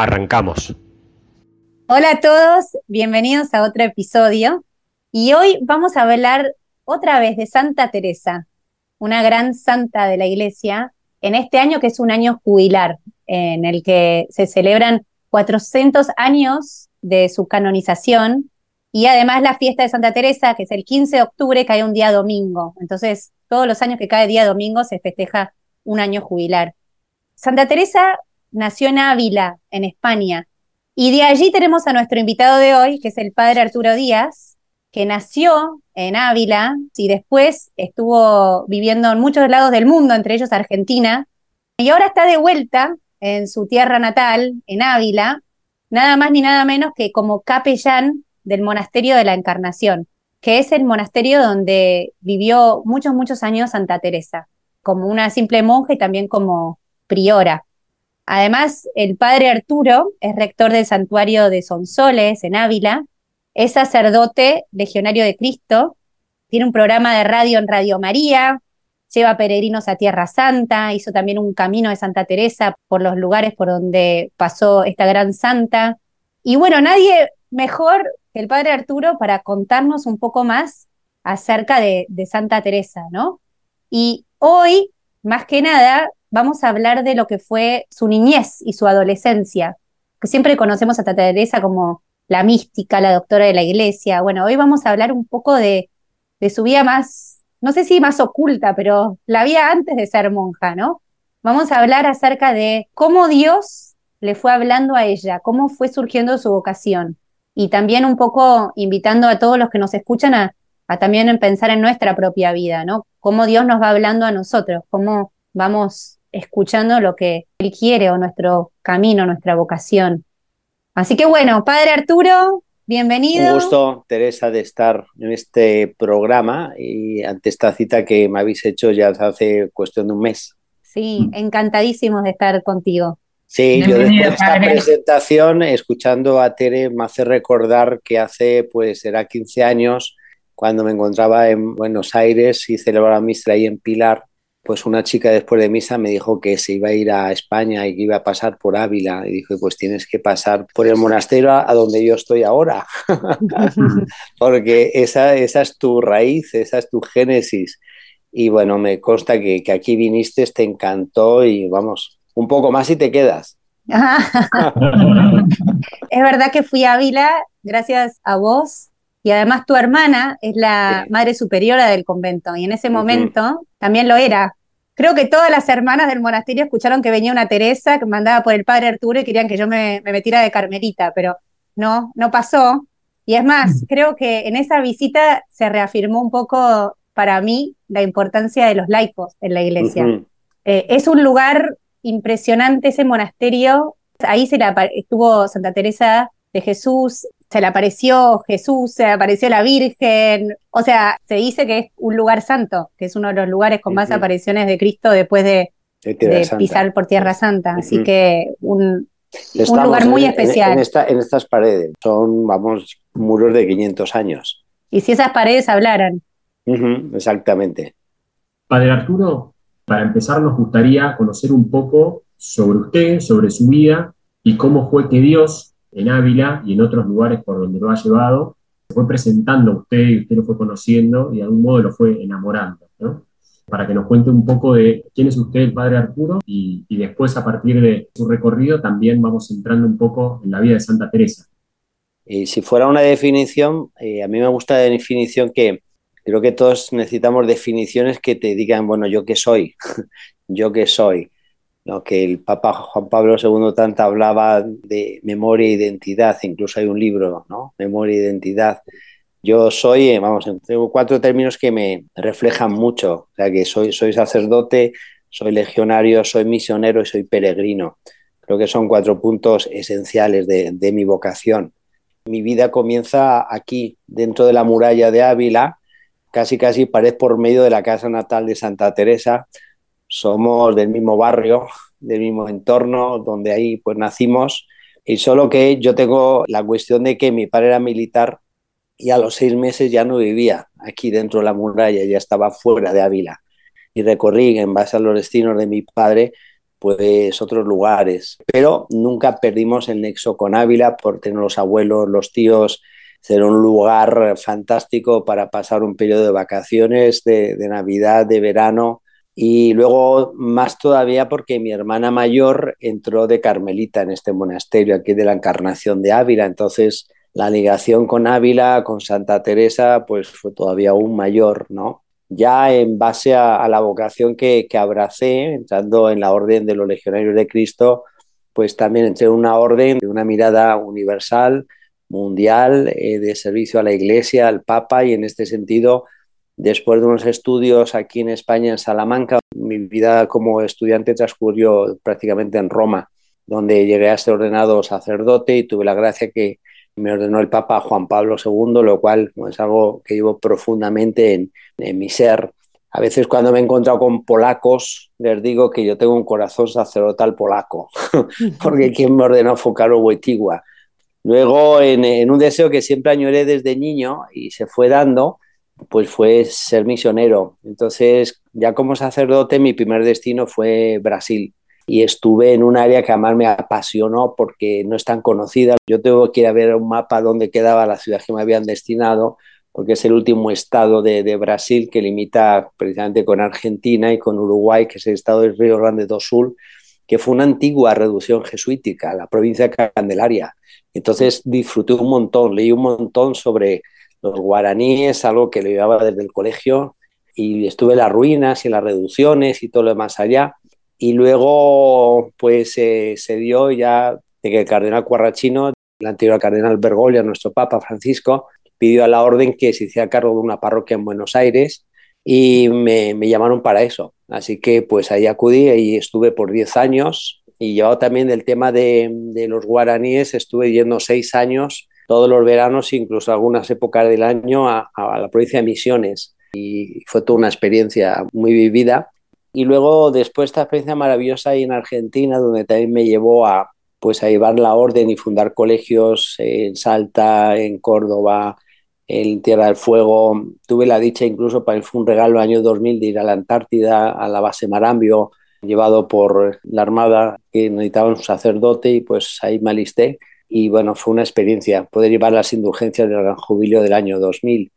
Arrancamos. Hola a todos, bienvenidos a otro episodio. Y hoy vamos a hablar otra vez de Santa Teresa, una gran santa de la iglesia, en este año que es un año jubilar, en el que se celebran 400 años de su canonización y además la fiesta de Santa Teresa, que es el 15 de octubre, cae un día domingo. Entonces, todos los años que cae día domingo se festeja un año jubilar. Santa Teresa nació en Ávila, en España. Y de allí tenemos a nuestro invitado de hoy, que es el padre Arturo Díaz, que nació en Ávila y después estuvo viviendo en muchos lados del mundo, entre ellos Argentina, y ahora está de vuelta en su tierra natal, en Ávila, nada más ni nada menos que como capellán del Monasterio de la Encarnación, que es el monasterio donde vivió muchos, muchos años Santa Teresa, como una simple monja y también como priora. Además, el padre Arturo es rector del santuario de Sonsoles en Ávila, es sacerdote legionario de Cristo, tiene un programa de radio en Radio María, lleva peregrinos a Tierra Santa, hizo también un camino de Santa Teresa por los lugares por donde pasó esta gran santa. Y bueno, nadie mejor que el padre Arturo para contarnos un poco más acerca de, de Santa Teresa, ¿no? Y hoy, más que nada, vamos a hablar de lo que fue su niñez y su adolescencia, que siempre conocemos a Tata Teresa como la mística, la doctora de la iglesia. Bueno, hoy vamos a hablar un poco de, su vida más, no sé si más oculta, pero la vida antes de ser monja, ¿no? Vamos a hablar acerca de cómo Dios le fue hablando a ella, cómo fue surgiendo su vocación. Y también un poco invitando a todos los que nos escuchan a también pensar en nuestra propia vida, ¿no? Cómo Dios nos va hablando a nosotros, cómo vamos escuchando lo que Él quiere o nuestro camino, nuestra vocación. Así que bueno, Padre Arturo, bienvenido. Un gusto, Teresa, de estar en este programa y ante esta cita que me habéis hecho ya hace cuestión de un mes. Sí, encantadísimos de estar contigo. Sí, yo después de esta presentación, escuchando a Tere, me hace recordar que hace, pues, era 15 años, cuando me encontraba en Buenos Aires y celebraba misa ahí en Pilar, pues una chica después de misa me dijo que se iba a ir a España y que iba a pasar por Ávila. Y dije, pues tienes que pasar por el monasterio a, donde yo estoy ahora, porque esa, esa es tu raíz, esa es tu génesis. Y bueno, me consta que, que aquí viniste, te encantó y vamos, un poco más y te quedas. es verdad que fui a Ávila gracias a vos y además tu hermana es la madre superiora del convento y en ese momento también lo era. Creo que todas las hermanas del monasterio escucharon que venía una Teresa que mandaba por el padre Arturo y querían que yo me, metiera de carmelita, pero no, no pasó. Y es más, creo que en esa visita se reafirmó un poco para mí la importancia de los laicos en la iglesia. Eh, es un lugar impresionante ese monasterio. Ahí se estuvo Santa Teresa de Jesús, se le apareció Jesús, se le apareció la Virgen, o sea, se dice que es un lugar santo, que es uno de los lugares con más apariciones de Cristo después de, pisar por Tierra Santa, así que un, lugar muy especial. En, estas paredes, son, vamos, muros de 500 años. Y si esas paredes hablaran. exactamente. Padre Arturo, para empezar nos gustaría conocer un poco sobre usted, sobre su vida y cómo fue que Dios en Ávila y en otros lugares por donde lo ha llevado, se fue presentando a usted y usted lo fue conociendo y de algún modo lo fue enamorando, ¿no? Para que nos cuente un poco de quién es usted, el padre Arturo, y, después a partir de su recorrido también vamos entrando un poco en la vida de Santa Teresa. Y si fuera una definición, eh, a mí me gusta la definición que creo que todos necesitamos definiciones que te digan, bueno, yo qué soy, yo qué soy que el Papa Juan Pablo II tanto hablaba de memoria e identidad, incluso hay un libro, ¿no? Memoria e identidad. Yo soy, eh, vamos, tengo cuatro términos que me reflejan mucho, o sea que soy, soy sacerdote, soy legionario, soy misionero y soy peregrino. Creo que son cuatro puntos esenciales de, de mi vocación. Mi vida comienza aquí, dentro de la muralla de Ávila, casi casi pared por medio de la casa natal de Santa Teresa. Somos del mismo barrio, del mismo entorno, donde ahí pues nacimos. Y solo que yo tengo la cuestión de que mi padre era militar y a los seis meses ya no vivía aquí dentro de la muralla, ya estaba fuera de Ávila. Y recorrí, en base a los destinos de mi padre, pues otros lugares. Pero nunca perdimos el nexo con Ávila por tener los abuelos, los tíos, ser un lugar fantástico para pasar un periodo de vacaciones, de, de Navidad, de verano. Y luego más todavía porque mi hermana mayor entró de Carmelita en este monasterio aquí de la Encarnación de Ávila. Entonces la ligación con Ávila, con Santa Teresa, pues fue todavía aún mayor, ¿no? Ya en base a, la vocación que, que, abracé, entrando en la orden de los legionarios de Cristo, pues también entré en una orden de una mirada universal, mundial, eh, de servicio a la Iglesia, al Papa, y en este sentido, después de unos estudios aquí en España, en Salamanca, mi vida como estudiante transcurrió prácticamente en Roma, donde llegué a ser ordenado sacerdote y tuve la gracia que me ordenó el Papa Juan Pablo II, lo cual es algo que llevo profundamente en, mi ser. A veces cuando me he encontrado con polacos, les digo que yo tengo un corazón sacerdotal polaco, porque quien me ordenó fue Carlos Wojtyła. Luego, en, un deseo que siempre añoré desde niño y se fue dando, pues fue ser misionero. Entonces, ya como sacerdote, mi primer destino fue Brasil y estuve en un área que además me apasionó porque no es tan conocida. Yo tengo que ir a ver un mapa donde quedaba la ciudad que me habían destinado, porque es el último estado de, Brasil que limita precisamente con Argentina y con Uruguay, que es el estado del Río Grande do Sul, que fue una antigua reducción jesuítica, la provincia de Candelaria. Entonces disfruté un montón, leí un montón sobre los guaraníes, algo que le llevaba desde el colegio, y estuve en las ruinas y las reducciones y todo lo demás allá. Y luego, pues eh, se dio ya de que el cardenal Cuarrachino, el anterior cardenal Bergoglio, nuestro Papa Francisco, pidió a la orden que se hiciera cargo de una parroquia en Buenos Aires y me, me llamaron para eso. Así que pues ahí acudí y estuve por 10 años y yo también del tema de, de, los guaraníes estuve yendo seis años todos los veranos, incluso algunas épocas del año, a, la provincia de Misiones. Y fue toda una experiencia muy vivida y luego, después esta experiencia maravillosa ahí en Argentina, donde también me llevó a, pues, a llevar la orden y fundar colegios en Salta, en Córdoba, en Tierra del Fuego. Tuve la dicha incluso, para fue un regalo año 2000 de ir a la Antártida, a la base Marambio, llevado por la Armada, que necesitaba un sacerdote y pues ahí me alisté. Y bueno, fue una experiencia poder llevar las indulgencias del Gran Jubileo del año 2000.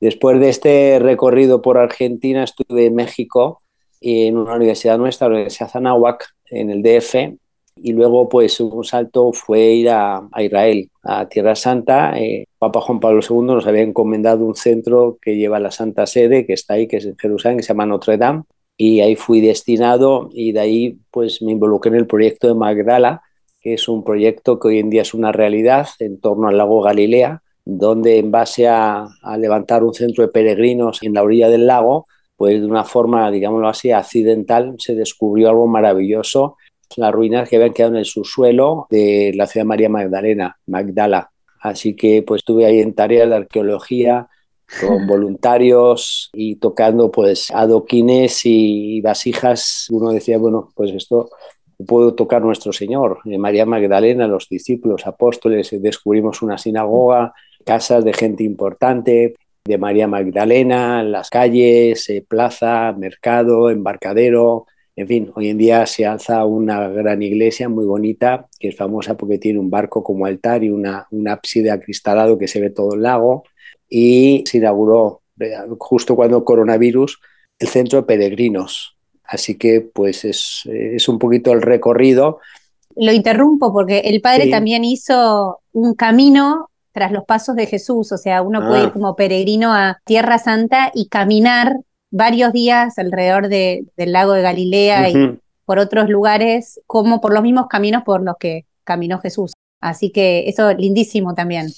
Después de este recorrido por Argentina, estuve en México en una universidad nuestra, la Universidad Zanahuac, en el DF, y luego pues un salto fue ir a, Israel, a Tierra Santa. Eh, Papa Juan Pablo II nos había encomendado un centro que lleva la Santa Sede, que está ahí, que es en Jerusalén, que se llama Notre Dame, y ahí fui destinado y de ahí pues me involucré en el proyecto de Magdala, que es un proyecto que hoy en día es una realidad en torno al lago Galilea, donde en base a, a levantar un centro de peregrinos en la orilla del lago, pues de una forma, digámoslo así, accidental, se descubrió algo maravilloso, las ruinas que habían quedado en el subsuelo de la ciudad de María Magdalena, Magdala. Así que pues estuve ahí en tarea de arqueología con voluntarios y tocando pues adoquines y vasijas. Uno decía, bueno, pues esto puedo tocar nuestro Señor, de María Magdalena, los discípulos, apóstoles, descubrimos una sinagoga, casas de gente importante, de María Magdalena, las calles, eh, plaza, mercado, embarcadero. En fin, hoy en día se alza una gran iglesia muy bonita, que es famosa porque tiene un barco como altar y una, un ábside acristalado que se ve todo el lago. Y se inauguró eh, justo cuando coronavirus el centro de peregrinos. Así que pues es, es un poquito el recorrido. Lo interrumpo porque el padre también hizo un camino tras los pasos de Jesús, o sea, uno puede ir ah. como peregrino a Tierra Santa y caminar varios días alrededor del lago de Galilea y por otros lugares, como por los mismos caminos por los que caminó Jesús. Así que eso lindísimo también.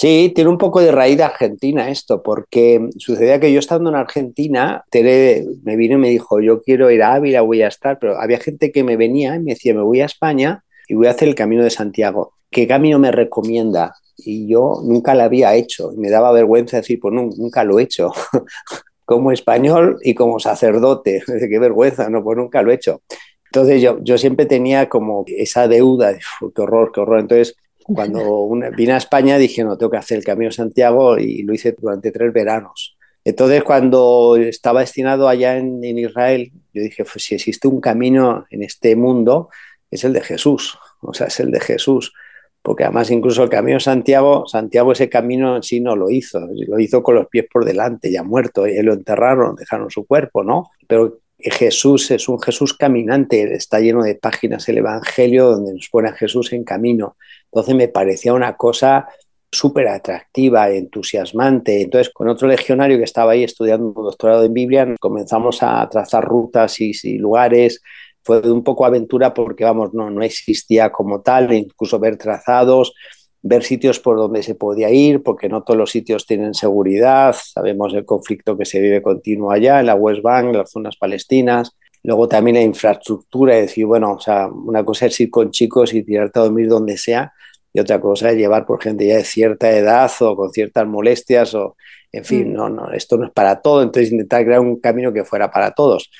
Sí, tiene un poco de raíz de Argentina esto, porque sucedía que yo estando en Argentina, me vino y me dijo, yo quiero ir a Ávila, voy a estar, pero había gente que me venía y me decía, me voy a España y voy a hacer el Camino de Santiago. ¿Qué camino me recomienda? Y yo nunca lo había hecho. Me daba vergüenza decir, pues nunca lo he hecho. como español y como sacerdote. Qué vergüenza, no, pues nunca lo he hecho. Entonces yo, yo siempre tenía como esa deuda, de, qué horror, qué horror. Entonces cuando vine a España dije, no, tengo que hacer el Camino Santiago y lo hice durante tres veranos. Entonces, cuando estaba destinado allá en, Israel, yo dije, pues si existe un camino en este mundo, es el de Jesús, o sea, es el de Jesús. Porque además incluso el camino Santiago, Santiago ese camino en sí no lo hizo, lo hizo con los pies por delante, ya muerto, y lo enterraron, dejaron su cuerpo, ¿no? Pero Jesús es un Jesús caminante, está lleno de páginas el Evangelio donde nos pone a Jesús en camino. Entonces me parecía una cosa súper atractiva, entusiasmante. Entonces, con otro legionario que estaba ahí estudiando un doctorado en Biblia, comenzamos a trazar rutas y, lugares. Fue un poco aventura porque, vamos, no, no existía como tal, incluso ver trazados, ver sitios por donde se podía ir, porque no todos los sitios tienen seguridad. Sabemos el conflicto que se vive continuo allá, en la West Bank, en las zonas palestinas. Luego también la infraestructura, es decir, bueno, o sea, una cosa es ir con chicos y tirarte a dormir donde sea, y otra cosa es llevar por gente ya de cierta edad o con ciertas molestias o, en fin, mm. no, no, esto no es para todo, entonces intentar crear un camino que fuera para todos.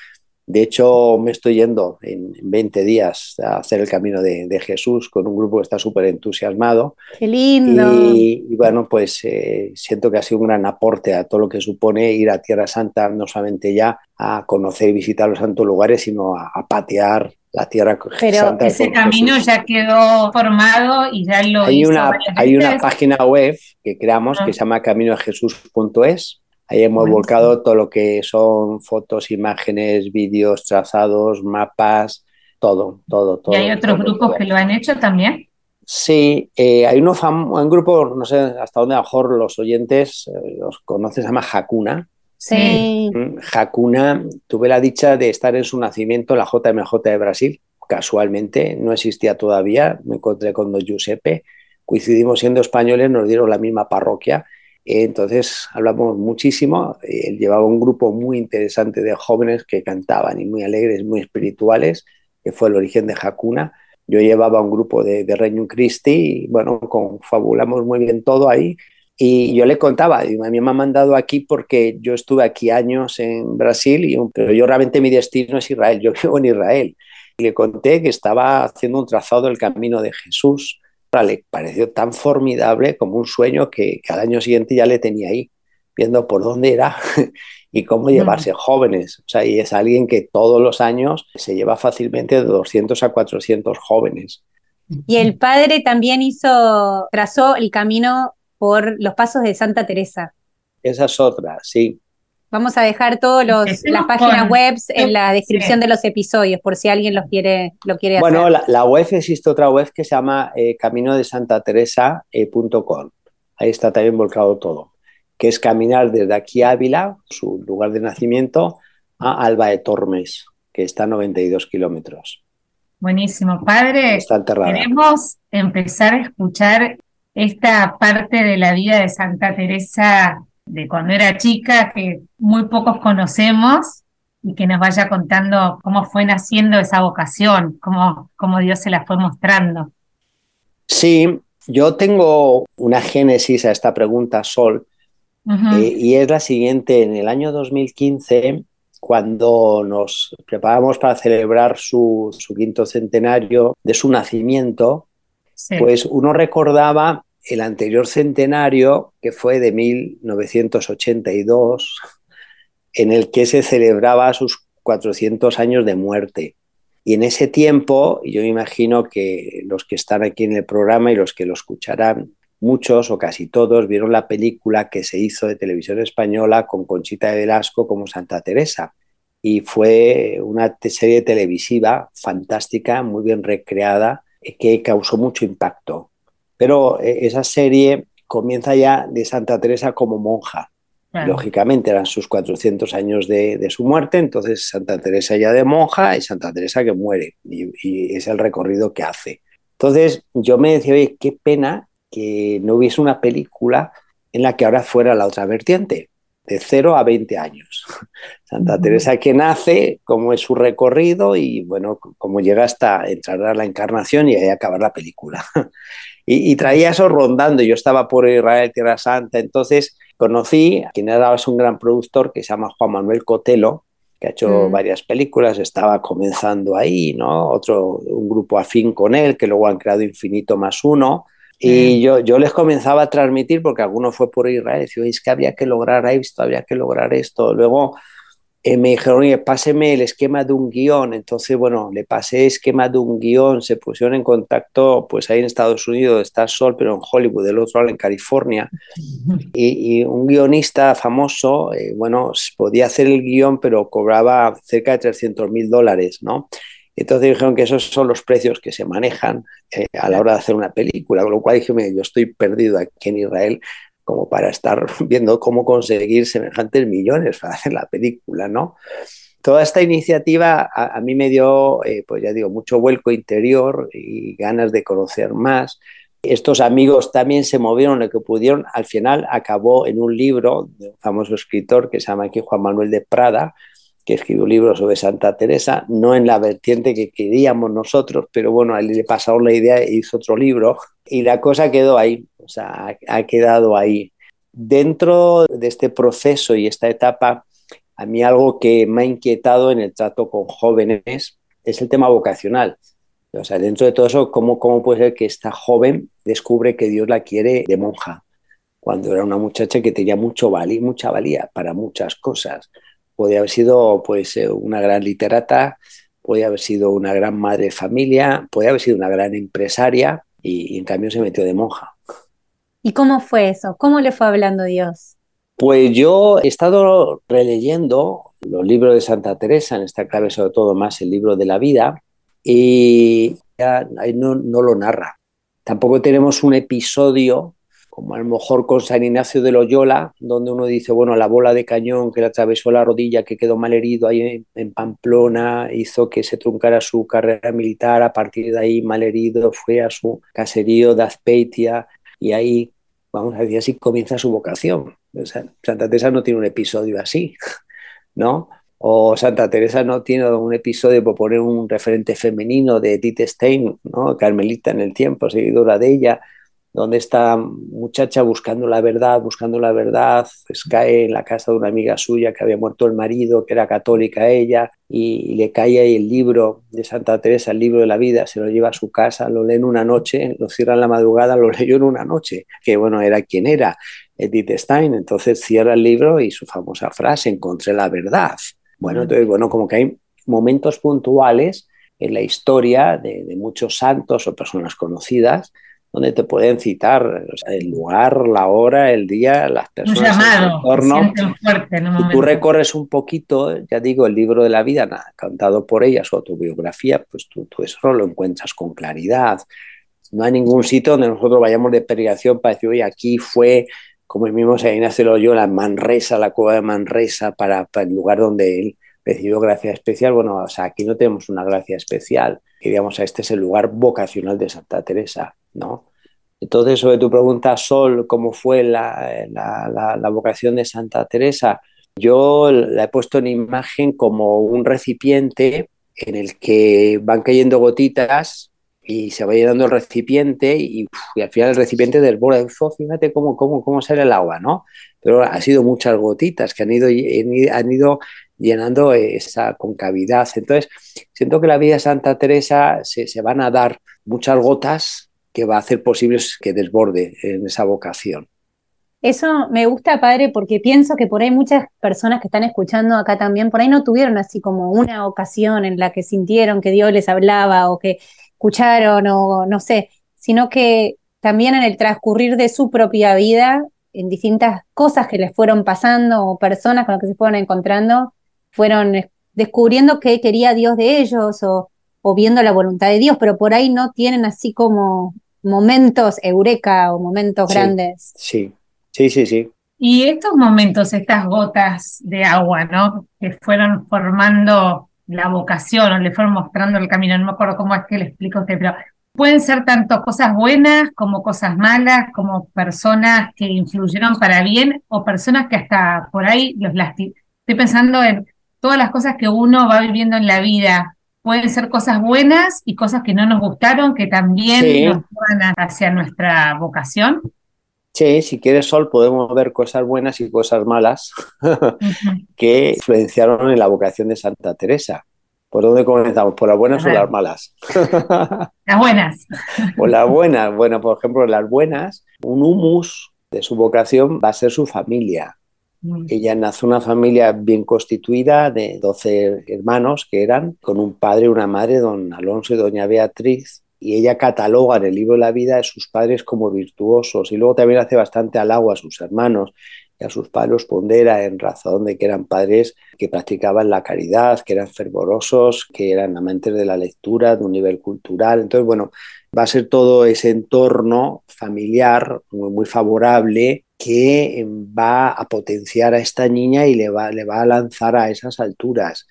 De hecho, me estoy yendo en 20 días a hacer el camino de, Jesús con un grupo que está súper entusiasmado. ¡Qué lindo! Y, bueno, pues eh, siento que ha sido un gran aporte a todo lo que supone ir a Tierra Santa, no solamente ya a conocer y visitar los santos lugares, sino a, patear la tierra Pero ese camino ya quedó formado y ya lo hay una hay una página web que creamos que ah. se llama caminojesus.es Ahí hemos volcado todo lo que son fotos, imágenes, vídeos, trazados, mapas, todo, todo, todo. ¿Y hay otros grupos que lo han hecho también? Sí, eh, hay uno un grupo, no sé hasta dónde a lo mejor los oyentes eh, los conocen, se llama Hakuna. Sí. Mm, Hakuna, tuve la dicha de estar en su nacimiento, la JMJ de Brasil, casualmente, no existía todavía, me encontré con Don Giuseppe, coincidimos siendo españoles, nos dieron la misma parroquia entonces hablamos muchísimo. Él llevaba un grupo muy interesante de jóvenes que cantaban y muy alegres, muy espirituales, que fue el origen de Hakuna. Yo llevaba un grupo de, de Reino Christi y bueno, confabulamos muy bien todo ahí. Y yo le contaba, a mí me ha mandado aquí porque yo estuve aquí años en Brasil, y, pero yo realmente mi destino es Israel, yo vivo en Israel. Y le conté que estaba haciendo un trazado del camino de Jesús le pareció tan formidable como un sueño que, al año siguiente ya le tenía ahí, viendo por dónde era y cómo llevarse jóvenes. O sea, y es alguien que todos los años se lleva fácilmente de 200 a 400 jóvenes. Y el padre también hizo, trazó el camino por los pasos de Santa Teresa. Esa es otra, sí. Vamos a dejar todas las páginas web en la descripción de los episodios, por si alguien los quiere, lo quiere bueno, hacer. Bueno, la, web existe otra web que se llama eh, caminodesantateresa.com. Ahí está también volcado todo. Que es caminar desde aquí a Ávila, su lugar de nacimiento, a Alba de Tormes, que está a 92 kilómetros. Buenísimo. Padre, queremos empezar a escuchar esta parte de la vida de Santa Teresa de cuando era chica que muy pocos conocemos y que nos vaya contando cómo fue naciendo esa vocación, cómo, cómo Dios se la fue mostrando. Sí, yo tengo una génesis a esta pregunta, Sol, eh, y es la siguiente. En el año 2015, cuando nos preparamos para celebrar su, quinto centenario de su nacimiento, pues uno recordaba el anterior centenario, que fue de 1982, en el que se celebraba sus 400 años de muerte. Y en ese tiempo, yo imagino que los que están aquí en el programa y los que lo escucharán, muchos o casi todos vieron la película que se hizo de televisión española con Conchita de Velasco como Santa Teresa. Y fue una serie televisiva fantástica, muy bien recreada, que causó mucho impacto. Pero eh, esa serie comienza ya de Santa Teresa como monja. Lógicamente eran sus 400 años de, su muerte, entonces Santa Teresa ya de monja y Santa Teresa que muere, y, es el recorrido que hace. Entonces yo me decía, oye, qué pena que no hubiese una película en la que ahora fuera la otra vertiente. de 0 a 20 años. Santa Teresa que nace, cómo es su recorrido y bueno, cómo llega hasta entrar a la encarnación y ahí acabar la película. y, traía eso rondando. Yo estaba por Israel, Tierra Santa, entonces conocí a quien era un gran productor que se llama Juan Manuel Cotelo, que ha hecho mm. varias películas, estaba comenzando ahí, ¿no? Otro, un grupo afín con él, que luego han creado Infinito más uno. Y yo, yo les comenzaba a transmitir, porque alguno fue por Israel, decía, es que había que lograr esto, había que lograr esto. Luego eh, me dijeron, oye, páseme el esquema de un guion. Entonces, bueno, le pasé el esquema de un guion, se pusieron en contacto, pues ahí en Estados Unidos está Sol, pero en Hollywood, del otro lado en California. Y, un guionista famoso, eh, bueno, podía hacer el guion, pero cobraba cerca de 300 mil dólares, ¿no? Entonces dijeron que esos son los precios que se manejan eh, a la hora de hacer una película, con lo cual dije, yo estoy perdido aquí en Israel, como para estar viendo cómo conseguir semejantes millones para hacer la película, ¿no? Toda esta iniciativa a, mí me dio, eh, pues ya digo, mucho vuelco interior y ganas de conocer más. Estos amigos también se movieron lo que pudieron. Al final acabó en un libro de un famoso escritor que se llama aquí Juan Manuel de Prada, que escribió un libro sobre Santa Teresa, no en la vertiente que queríamos nosotros, pero bueno, él le pasaron la idea e hizo otro libro y la cosa quedó ahí, o sea, ha, quedado ahí. Dentro de este proceso y esta etapa, a mí algo que me ha inquietado en el trato con jóvenes es el tema vocacional. O sea, dentro de todo eso, ¿cómo, cómo puede ser que esta joven descubre que Dios la quiere de monja? Cuando era una muchacha que tenía mucho valía, mucha valía para muchas cosas Podría haber sido pues, eh, una gran literata, podía haber sido una gran madre de familia, podía haber sido una gran empresaria y, en cambio se metió de monja. ¿Y cómo fue eso? ¿Cómo le fue hablando Dios? Pues yo he estado releyendo los libros de Santa Teresa, en esta clave sobre todo más el libro de la vida, y ahí no, no lo narra. Tampoco tenemos un episodio como a lo mejor con San Ignacio de Loyola, donde uno dice, bueno, la bola de cañón que le atravesó la rodilla, que quedó mal herido ahí en, Pamplona, hizo que se truncara su carrera militar, a partir de ahí mal herido fue a su caserío de Azpeitia y ahí, vamos a decir así, comienza su vocación. Santa Teresa no tiene un episodio así, ¿no? O Santa Teresa no tiene un episodio por poner un referente femenino de Edith Stein, ¿no? Carmelita en el tiempo, seguidora de ella donde esta muchacha buscando la verdad, buscando la verdad, pues cae en la casa de una amiga suya que había muerto el marido, que era católica ella, y, le cae ahí el libro de Santa Teresa, el libro de la vida, se lo lleva a su casa, lo lee en una noche, lo cierra en la madrugada, lo leyó en una noche, que bueno, era quien era, Edith Stein, entonces cierra el libro y su famosa frase, encontré la verdad. Bueno, entonces, bueno, como que hay momentos puntuales en la historia de, de muchos santos o personas conocidas, donde te pueden citar el lugar, la hora, el día, las personas, un llamado, el tú recorres un poquito, ya digo, el libro de la vida, cantado por ella, su autobiografía, pues tú, tú, eso lo encuentras con claridad. No hay ningún sitio donde nosotros vayamos de peregrinación para decir, oye, aquí fue, como el mismo San Ignacio yo, la Manresa, la cueva de Manresa, para, para el lugar donde él recibió gracia especial. Bueno, o sea, aquí no tenemos una gracia especial. Digamos, este es el lugar vocacional de Santa Teresa ¿no? Entonces, sobre tu pregunta, Sol, ¿cómo fue la, la, vocación de Santa Teresa? Yo la he puesto en imagen como un recipiente en el que van cayendo gotitas y se va llenando el recipiente y, al final el recipiente desborda. fíjate cómo, cómo, cómo sale el agua, ¿no? Pero ha sido muchas gotitas que han ido, han ido llenando esa concavidad. Entonces, siento que la vida de Santa Teresa se, se van a dar muchas gotas que va a hacer posible que desborde en esa vocación. Eso me gusta, padre, porque pienso que por ahí muchas personas que están escuchando acá también, por ahí no tuvieron así como una ocasión en la que sintieron que Dios les hablaba o que escucharon o no sé, sino que también en el transcurrir de su propia vida, en distintas cosas que les fueron pasando o personas con las que se fueron encontrando, fueron descubriendo qué quería Dios de ellos o, o viendo la voluntad de Dios, pero por ahí no tienen así como momentos eureka o momentos grandes. Sí, sí, sí, sí. Y estos momentos, estas gotas de agua, ¿no? Que fueron formando la vocación o le fueron mostrando el camino, no me acuerdo cómo es que le explico a usted, pero pueden ser tanto cosas buenas como cosas malas, como personas que influyeron para bien o personas que hasta por ahí los lastiman. Estoy pensando en todas las cosas que uno va viviendo en la vida. Pueden ser cosas buenas y cosas que no nos gustaron, que también nos van hacia nuestra vocación. Sí, si quieres Sol, podemos ver cosas buenas y cosas malas que influenciaron en la vocación de Santa Teresa. ¿Por dónde comenzamos? ¿Por las buenas o las malas? las buenas. Por las buenas. Bueno, por ejemplo, las buenas, un humus de su vocación va a ser su familia. Mm. Ella nace una familia bien constituida de 12 hermanos que eran, con un padre y una madre, don Alonso y doña Beatriz, y ella cataloga en el libro de la vida de sus padres como virtuosos y luego también hace bastante halago a sus hermanos y a sus padres pondera en razón de que eran padres que practicaban la caridad, que eran fervorosos, que eran amantes de la lectura, de un nivel cultural. Entonces, bueno, va a ser todo ese entorno familiar muy favorable que va a potenciar a esta niña y le va, le va a lanzar a esas alturas.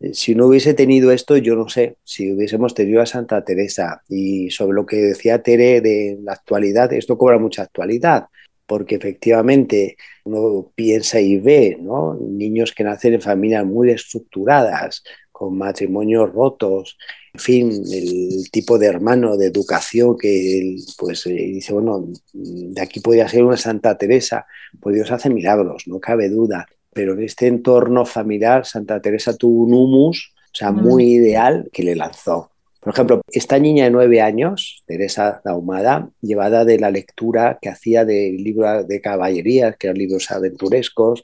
Eh, si no hubiese tenido esto, yo no sé, si hubiésemos tenido a Santa Teresa y sobre lo que decía Tere de la actualidad, esto cobra mucha actualidad, porque efectivamente uno piensa y ve, ¿no? Niños que nacen en familias muy estructuradas, con matrimonios rotos, en fin, el tipo de hermano de educación que pues eh, dice, bueno, de aquí podría ser una Santa Teresa, pues Dios hace milagros, no cabe duda pero en este entorno familiar Santa Teresa tuvo un humus, o sea, muy ideal, que le lanzó. Por ejemplo, esta niña de nueve años, Teresa Daumada, llevada de la lectura que hacía del libro de caballerías, que eran libros aventurescos,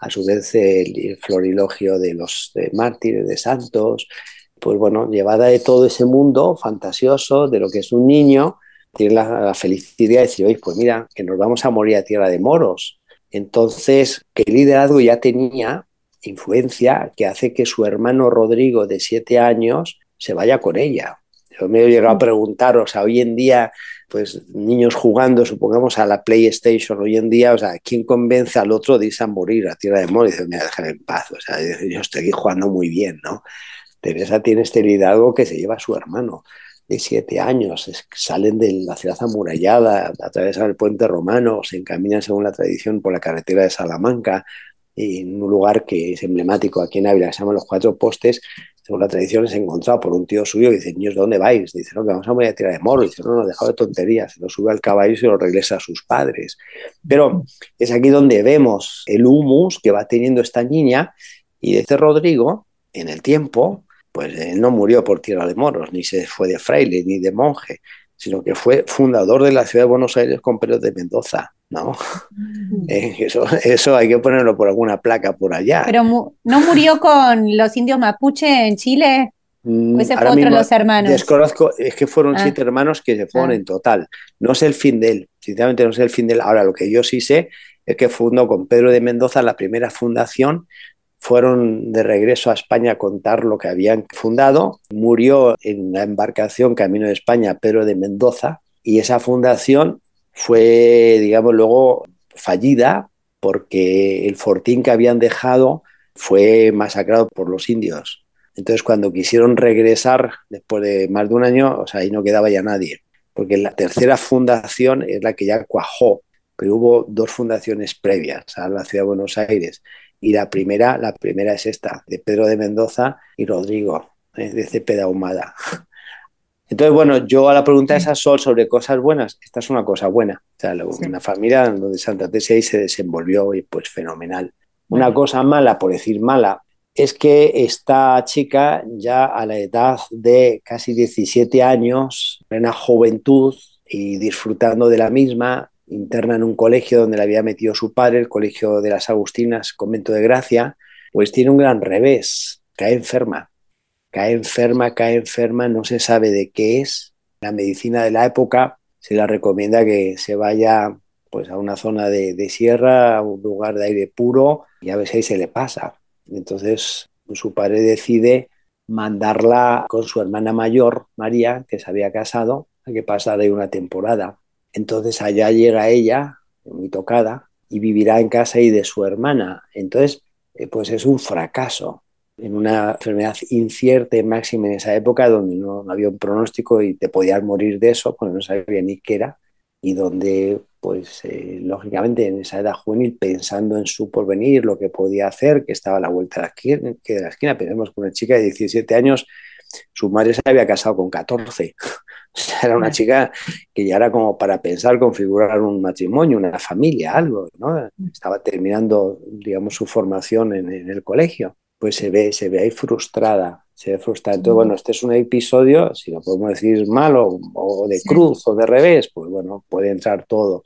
a su vez el, florilogio de los mártires, de santos, pues bueno, llevada de todo ese mundo fantasioso de lo que es un niño, tiene la, felicidad de decir, oye, pues mira, que nos vamos a morir a tierra de moros, entonces, que el liderazgo ya tenía influencia que hace que su hermano Rodrigo, de siete años, se vaya con ella. Yo me he llegado a preguntar, o sea, hoy en día, pues niños jugando, supongamos, a la PlayStation, hoy en día, o sea, ¿quién convence al otro de irse a morir a tierra de? Y dice, me dejar en paz, o sea, yo estoy aquí jugando muy bien, ¿no? Teresa tiene este liderazgo que se lleva a su hermano de siete años, salen de la ciudad amurallada, atravesan el puente romano, se encaminan según la tradición por la carretera de Salamanca, en un lugar que es emblemático aquí en Ávila, se llama Los Cuatro Postes, según la tradición es encontrado por un tío suyo y dice, niños, ¿dónde vais? Dice, no, que vamos a morir a tirar de moro. Dice, no, no, dejado de tonterías. Lo sube al caballo y se lo regresa a sus padres. Pero es aquí donde vemos el humus que va teniendo esta niña y este Rodrigo, en el tiempo, pues él no murió por tierra de moros, ni se fue de fraile, ni de monje, sino que fue fundador de la ciudad de Buenos Aires con Pedro de Mendoza, ¿no? Mm. Eh, eso, eso hay que ponerlo por alguna placa por allá. Pero ¿no murió con los indios mapuche en Chile? Mm, ¿O ese fue otro los hermanos? Desconozco, es que fueron ah. siete hermanos que se fueron ah. en total. No sé el fin de él, sinceramente no sé el fin de él. Ahora, lo que yo sí sé es que fundó con Pedro de Mendoza la primera fundación fueron de regreso a España a contar lo que habían fundado. Murió en la embarcación Camino de España Pedro de Mendoza y esa fundación fue, digamos, luego fallida porque el fortín que habían dejado fue masacrado por los indios. Entonces, cuando quisieron regresar, después de más de un año, o sea, ahí no quedaba ya nadie, porque la tercera fundación es la que ya cuajó, pero hubo dos fundaciones previas a la ciudad de Buenos Aires y la primera, la primera es esta, de Pedro de Mendoza y Rodrigo, eh, de Cepeda Humada. Entonces, bueno, yo a la pregunta de esa Sol sobre cosas buenas, esta es una cosa buena. O sea, una familia donde Santa Teresa ahí se desenvolvió y pues fenomenal. Una cosa mala, por decir mala, es que esta chica ya a la edad de casi 17 años, plena juventud y disfrutando de la misma, interna en un colegio donde le había metido su padre, el colegio de las Agustinas, convento de Gracia, pues tiene un gran revés, cae enferma, cae enferma, cae enferma, no se sabe de qué es. La medicina de la época se la recomienda que se vaya pues a una zona de, de sierra, a un lugar de aire puro, y a si ahí se le pasa. Entonces su padre decide mandarla con su hermana mayor, María, que se había casado, a que pasara ahí una temporada. Entonces allá llega ella, muy tocada, y vivirá en casa y de su hermana. Entonces, eh, pues es un fracaso. en una enfermedad incierta y máxima en esa época, donde no, había un pronóstico y te podías morir de eso, porque no sabía ni qué era, y donde, pues, eh, lógicamente, en esa edad juvenil, pensando en su porvenir, lo que podía hacer, que estaba a la vuelta de la esquina, que que una chica de 17 años, su madre se había casado con 14. era una chica que ya era como para pensar configurar un matrimonio, una familia, algo, ¿no? Estaba terminando, digamos, su formación en, en el colegio pues se ve, se ve ahí frustrada, se ve frustrada. Entonces, bueno, este es un episodio, si lo podemos decir malo, o de cruz, o de revés, pues bueno, puede entrar todo.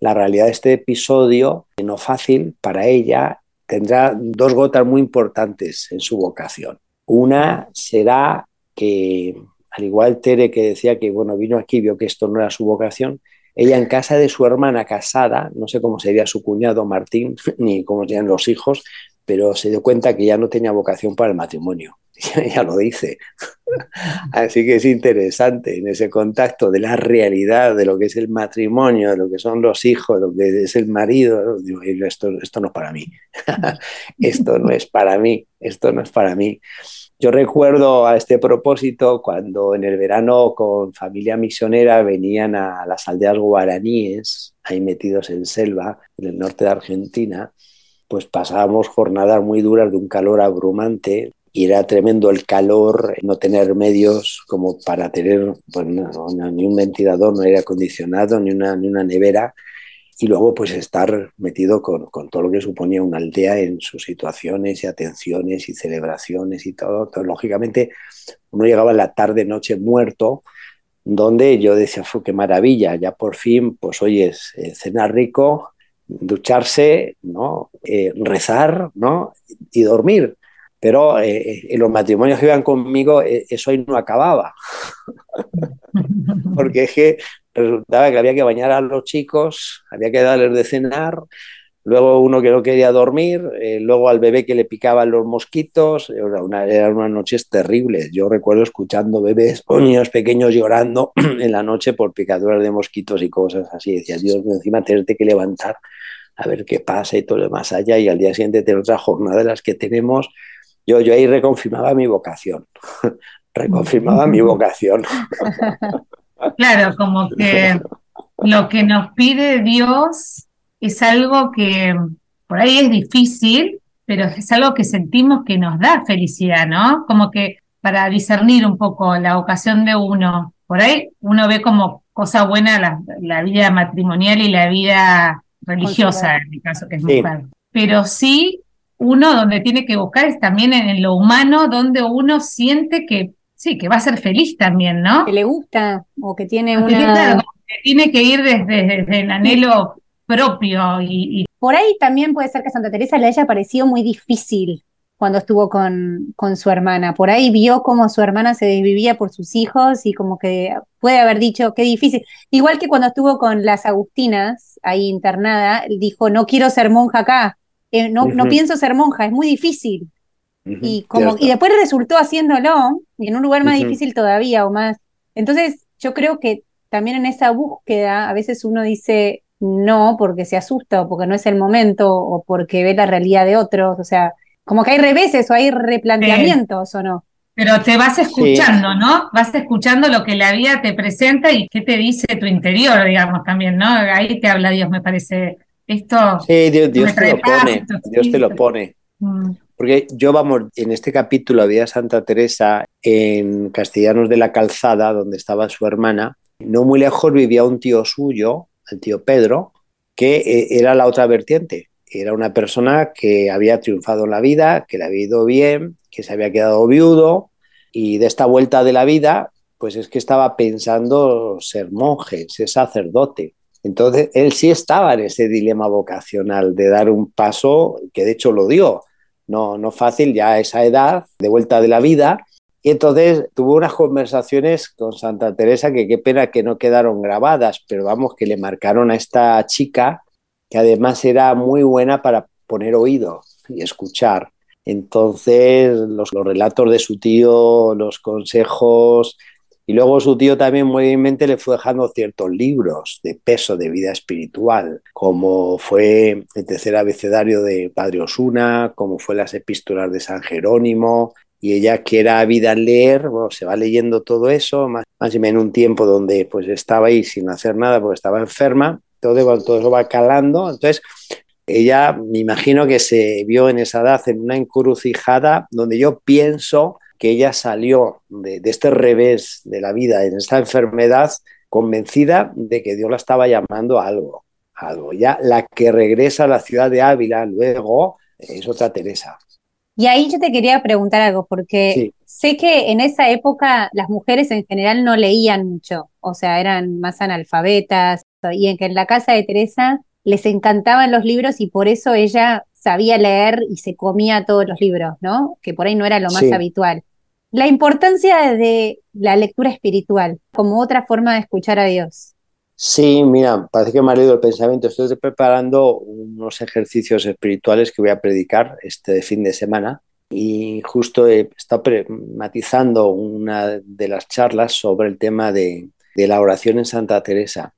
La realidad de este episodio, no fácil para ella, tendrá dos gotas muy importantes en su vocación. Una será que, al igual Tere que decía que, bueno, vino aquí, vio que esto no era su vocación, ella en casa de su hermana casada, no sé cómo sería su cuñado Martín, ni cómo serían los hijos, pero se dio cuenta que ya no tenía vocación para el matrimonio. ya lo dice. Así que es interesante en ese contacto de la realidad, de lo que es el matrimonio, de lo que son los hijos, de lo que es el marido. Esto, esto no es para mí. esto no es para mí. Esto no es para mí. Yo recuerdo a este propósito cuando en el verano con familia misionera venían a las aldeas guaraníes, ahí metidos en selva, en el norte de Argentina, pues pasábamos jornadas muy duras de un calor abrumante y era tremendo el calor, no tener medios como para tener pues, ni un ventilador, no aire acondicionado, ni una, ni una nevera, y luego pues estar metido con, con, todo lo que suponía una aldea en sus situaciones y atenciones y celebraciones y todo. Entonces, lógicamente, uno llegaba en la tarde, noche muerto, donde yo decía, qué maravilla, ya por fin, pues oye, eh, cena rico, ducharse, ¿no? Eh, rezar ¿no? y dormir. Pero eh, en los matrimonios que iban conmigo eh, eso ahí no acababa. Porque es que resultaba que había que bañar a los chicos, había que darles de cenar, luego uno que no quería dormir, luego al bebé que le picaban los mosquitos, era una, eran unas noches terribles. Yo recuerdo escuchando bebés o niños pequeños llorando en la noche por picaduras de mosquitos y cosas así. Decía, Dios encima tenerte que levantar a ver qué pasa y todo lo demás allá, y al día siguiente tener otra jornada de las que tenemos, yo, yo ahí reconfirmaba mi vocación, reconfirmaba mi vocación. Claro, como que lo que nos pide Dios es algo que por ahí es difícil, pero es algo que sentimos que nos da felicidad, ¿no? Como que para discernir un poco la vocación de uno, por ahí uno ve como cosa buena la, la vida matrimonial y la vida religiosa en mi caso, que es muy padre. Pero sí, uno donde tiene que buscar es también en lo humano, donde uno siente que sí, que va a ser feliz también, ¿no? Que le gusta o que tiene una... tiene que ir desde, el anhelo propio y, Por ahí también puede ser que a Santa Teresa le haya parecido muy difícil cuando estuvo con, con su hermana. Por ahí vio cómo su hermana se desvivía por sus hijos y como que puede haber dicho, qué difícil. Igual que cuando estuvo con las Agustinas, ahí internada, dijo, no quiero ser monja acá, eh, no, no pienso ser monja, es muy difícil. y, como, y después resultó haciéndolo en un lugar más difícil todavía o más. Entonces, yo creo que también en esa búsqueda, a veces uno dice no porque se asusta o porque no es el momento o porque ve la realidad de otros, o sea, como que hay reveses o hay replanteamientos o no. Pero te vas escuchando, ¿no? Vas escuchando lo que la vida te presenta y qué te dice tu interior, digamos, también, ¿no? Ahí te habla Dios, me parece. Esto. Sí, Dios, te lo pone. Dios te lo pone. Mm. Porque yo, vamos, en este capítulo había Santa Teresa en Castellanos de la Calzada, donde estaba su hermana. No muy lejos vivía un tío suyo, el tío Pedro, que eh, era la otra vertiente. Era una persona que había triunfado en la vida, que le había ido bien, que se había quedado viudo y de esta vuelta de la vida, pues es que estaba pensando ser monje, ser sacerdote. Entonces, él sí estaba en ese dilema vocacional de dar un paso, que de hecho lo dio, no, no fácil ya a esa edad, de vuelta de la vida. Y entonces tuvo unas conversaciones con Santa Teresa que qué pena que no quedaron grabadas, pero vamos, que le marcaron a esta chica, que además era muy buena para poner oído y escuchar. Entonces, los, relatos de su tío, los consejos, Y luego su tío también muy bien le fue dejando ciertos libros de peso de vida espiritual, como fue el tercer abecedario de Padre Osuna, como fue las epístolas de San Jerónimo, y ella que era ávida en leer, bueno, se va leyendo todo eso, más, más o menos en un tiempo donde pues estaba ahí sin hacer nada porque estaba enferma, todo, todo eso va calando, entonces ella me imagino que se vio en esa edad en una encrucijada donde yo pienso que ella salió de, este revés de la vida, en esta enfermedad, convencida de que Dios la estaba llamando a algo, algo. Ya la que regresa a la ciudad de Ávila luego es otra Teresa. Y ahí yo te quería preguntar algo, porque sé que en esa época las mujeres en general no leían mucho, o sea, eran más analfabetas, y en que en la casa de Teresa les encantaban los libros y por eso ella sabía leer y se comía todos los libros, ¿no? Que por ahí no era lo más habitual. La importancia de la lectura espiritual como otra forma de escuchar a Dios. Sí, mira, parece que me ha leído el pensamiento. Estoy preparando unos ejercicios espirituales que voy a predicar este fin de semana y justo he estado matizando una de las charlas sobre el tema de, de la oración en Santa Teresa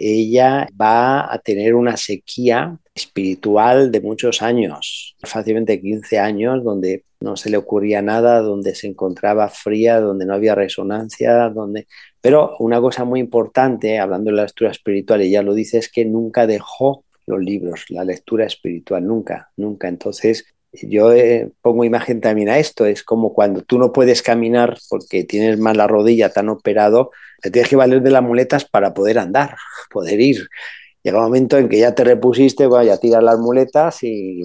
ella va a tener una sequía espiritual de muchos años, fácilmente 15 años, donde no se le ocurría nada, donde se encontraba fría, donde no había resonancia, donde... Pero una cosa muy importante, hablando de la lectura espiritual, y ya lo dice, es que nunca dejó los libros, la lectura espiritual, nunca, nunca. Entonces, yo eh, pongo imagen también a esto, es como cuando tú no puedes caminar porque tienes mal la rodilla tan operado, te tienes que valer de las muletas para poder andar, poder ir. Llega un momento en que ya te repusiste, bueno, ya tiras las muletas y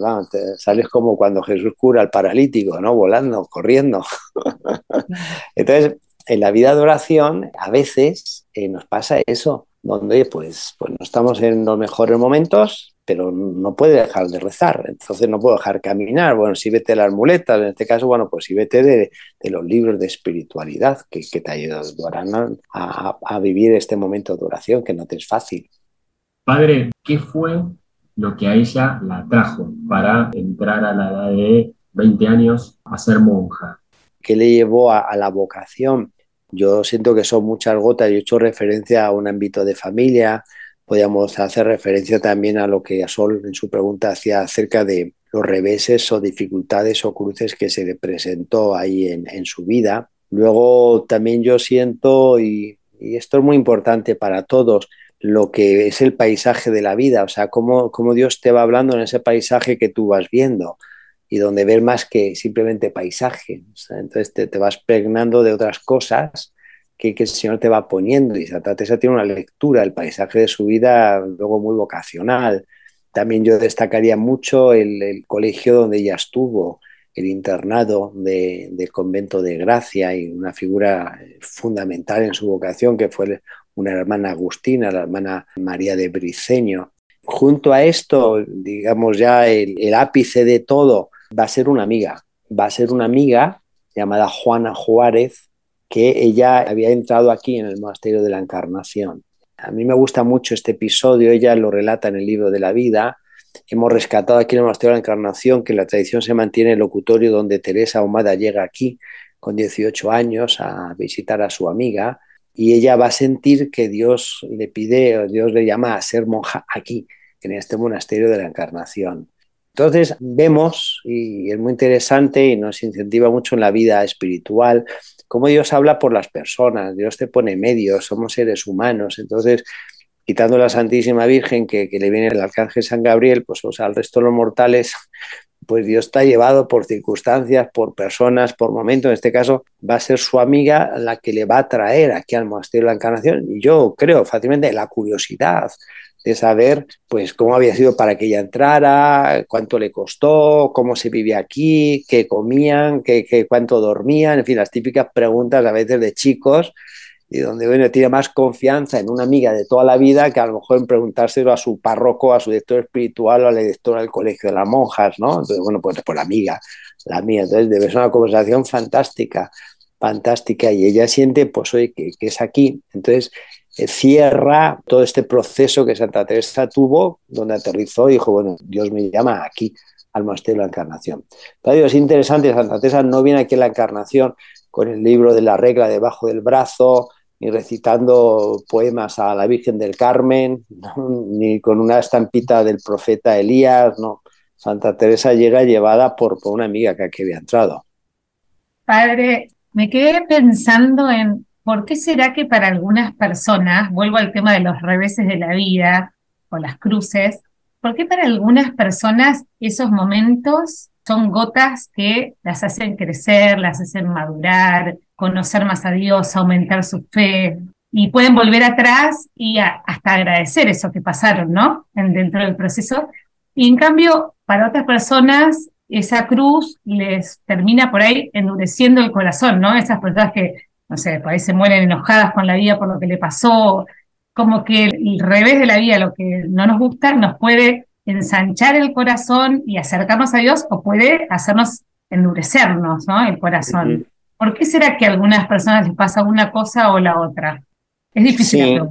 sales como cuando Jesús cura al paralítico, ¿no? Volando, corriendo. Entonces, en la vida de oración, a veces eh, nos pasa eso, donde pues, pues no estamos en los mejores momentos, pero no puede dejar de rezar, entonces no puedo dejar caminar. Bueno, si vete las muletas, en este caso, bueno, pues si vete de, los libros de espiritualidad que, te ayudarán a, a, vivir este momento de oración, que no te es fácil. Padre, ¿qué fue lo que a ella la trajo para entrar a la edad de 20 años a ser monja? ¿Qué le llevó a, a la vocación? Yo siento que son muchas gotas, yo he hecho referencia a un ámbito de familia, podríamos hacer referencia también a lo que Sol en su pregunta hacía acerca de los reveses o dificultades o cruces que se le presentó ahí en, su vida. Luego también yo siento, y, esto es muy importante para todos, lo que es el paisaje de la vida, o sea, cómo, cómo Dios te va hablando en ese paisaje que tú vas viendo y donde ver más que simplemente paisaje. entonces te, te vas pregnando de otras cosas que, el Señor te va poniendo. Y Santa Teresa tiene una lectura del paisaje de su vida luego muy vocacional. También yo destacaría mucho el, colegio donde ella estuvo, el internado del convento de Gracia y una figura fundamental en su vocación que fue una hermana agustina, la hermana María de Briceño. Junto a esto, digamos ya el ápice de todo, va a ser una amiga, va a ser una amiga llamada Juana Juárez, que ella había entrado aquí en el Monasterio de la Encarnación. A mí me gusta mucho este episodio, ella lo relata en el libro de la vida. Hemos rescatado aquí en el Monasterio de la Encarnación que la tradición se mantiene en el locutorio donde Teresa Ahumada llega aquí con 18 años a visitar a su amiga y ella va a sentir que Dios le pide, Dios le llama a ser monja aquí, en este monasterio de la Encarnación. Entonces vemos, y es muy interesante y nos incentiva mucho en la vida espiritual, cómo Dios habla por las personas, Dios te pone medios, somos seres humanos, entonces quitando la Santísima Virgen que, le viene el Arcángel San Gabriel, pues o sea, al resto de los mortales, pues Dios está llevado por circunstancias, por personas, por momentos, en este caso va a ser su amiga la que le va a traer aquí al monasterio la Encarnación, y yo creo fácilmente la curiosidad, de saber pues cómo había sido para que ella entrara, cuánto le costó, cómo se vivía aquí, qué comían, qué, cuánto dormían, en fin, las típicas preguntas a veces de chicos y donde uno tiene más confianza en una amiga de toda la vida que a lo mejor en preguntárselo a su párroco, a su director espiritual o a la directora del colegio de las monjas, ¿no? Entonces, bueno, pues por la amiga, la mía. Entonces, debe ser una conversación fantástica, fantástica. Y ella siente, pues, oye, que, que es aquí. Entonces, eh, cierra todo este proceso que Santa Teresa tuvo, donde aterrizó y dijo, bueno, Dios me llama aquí al monasterio de la Encarnación. Pero es interesante, Santa Teresa no viene aquí a la Encarnación con el libro de la regla debajo del brazo, ni recitando poemas a la Virgen del Carmen, ni con una estampita del profeta Elías, no. Santa Teresa llega llevada por, una amiga que había entrado. Padre, me quedé pensando en por qué será que para algunas personas, vuelvo al tema de los reveses de la vida o las cruces, ¿por qué para algunas personas esos momentos son gotas que las hacen crecer, las hacen madurar, conocer más a Dios, aumentar su fe y pueden volver atrás y hasta agradecer eso que pasaron, ¿no? En, dentro del proceso. Y en cambio, para otras personas, esa cruz les termina por ahí endureciendo el corazón, ¿no? Esas personas que, no sé, por ahí se mueren enojadas con la vida por lo que le pasó, como que el revés de la vida, lo que no nos gusta, nos puede ensanchar el corazón y acercarnos a Dios o puede hacernos endurecernos, ¿no? El corazón. ¿Por qué será que a algunas personas les pasa una cosa o la otra? Es difícil.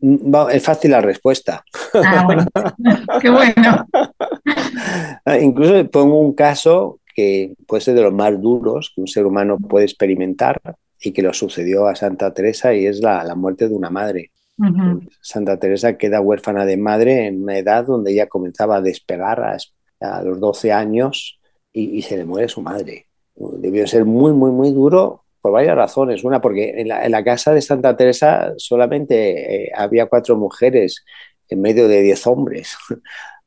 Mm, es fácil la respuesta. Ah, bueno. Qué bueno. Ah, incluso pongo un caso que puede ser de los más duros que un ser humano puede experimentar y que lo sucedió a Santa Teresa y es la, la muerte de una madre. Santa Teresa queda huérfana de madre en una edad donde ella comenzaba a despegar a, los 12 años y, se le muere su madre. Debió ser muy, muy, muy duro por varias razones. Una, porque en la, casa de Santa Teresa solamente eh, había cuatro mujeres en medio de diez hombres.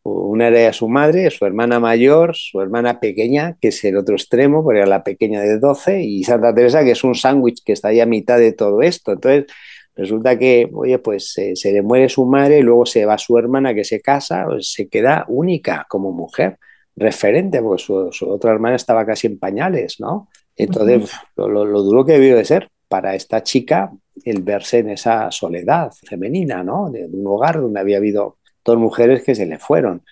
Una era su madre, su hermana mayor, su hermana pequeña, que es el otro extremo, porque era la pequeña de 12, y Santa Teresa, que es un sándwich que está ahí a mitad de todo esto. Entonces, Resulta que, oye, pues se le muere su madre y luego se va su hermana que se casa, pues, se queda única como mujer, referente, porque su, otra hermana estaba casi en pañales, ¿no? Entonces, lo, duro que debió de ser para esta chica el verse en esa soledad femenina, ¿no? de un hogar donde había habido dos mujeres que se le fueron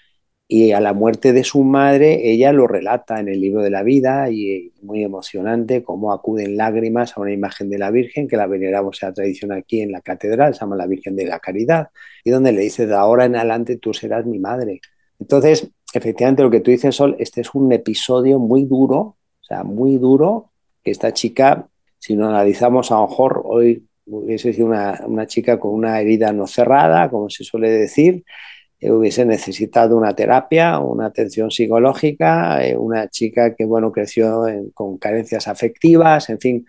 y a la muerte de su madre ella lo relata en el libro de la vida y muy emocionante cómo acuden lágrimas a una imagen de la Virgen que la veneramos en tradición aquí en la catedral, se llama la Virgen de la Caridad y donde le dice de ahora en adelante tú serás mi madre. Entonces, efectivamente lo que tú dices, Sol, este es un episodio muy duro, o sea, muy duro, que esta chica, si lo analizamos a lo mejor hoy hubiese sido una, una chica con una herida no cerrada, como se suele decir, hubiese necesitado una terapia, una atención psicológica, eh, una chica que bueno, creció con carencias afectivas, en fin.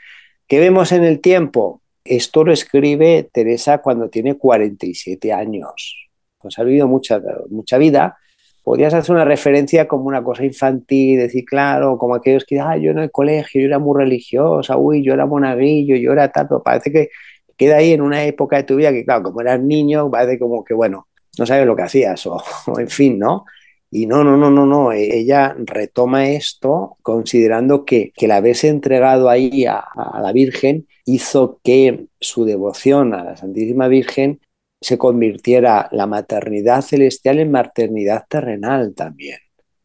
¿Qué vemos en el tiempo? Esto lo escribe Teresa cuando tiene 47 años. Pues ha vivido mucha, mucha vida. Podrías hacer una referencia como una cosa infantil, decir, claro, como aquellos que, ah, yo en el colegio, yo era muy religiosa, uy, yo era monaguillo, yo era tal, pero parece que queda ahí en una época de tu vida que, claro, como eras niño, parece como que, bueno, no sabes lo que hacías o, en fin, ¿no? Y no, no, no, no, no, e, ella retoma esto considerando que, que el haberse entregado ahí a, la Virgen hizo que su devoción a la Santísima Virgen se convirtiera la maternidad celestial en maternidad terrenal también.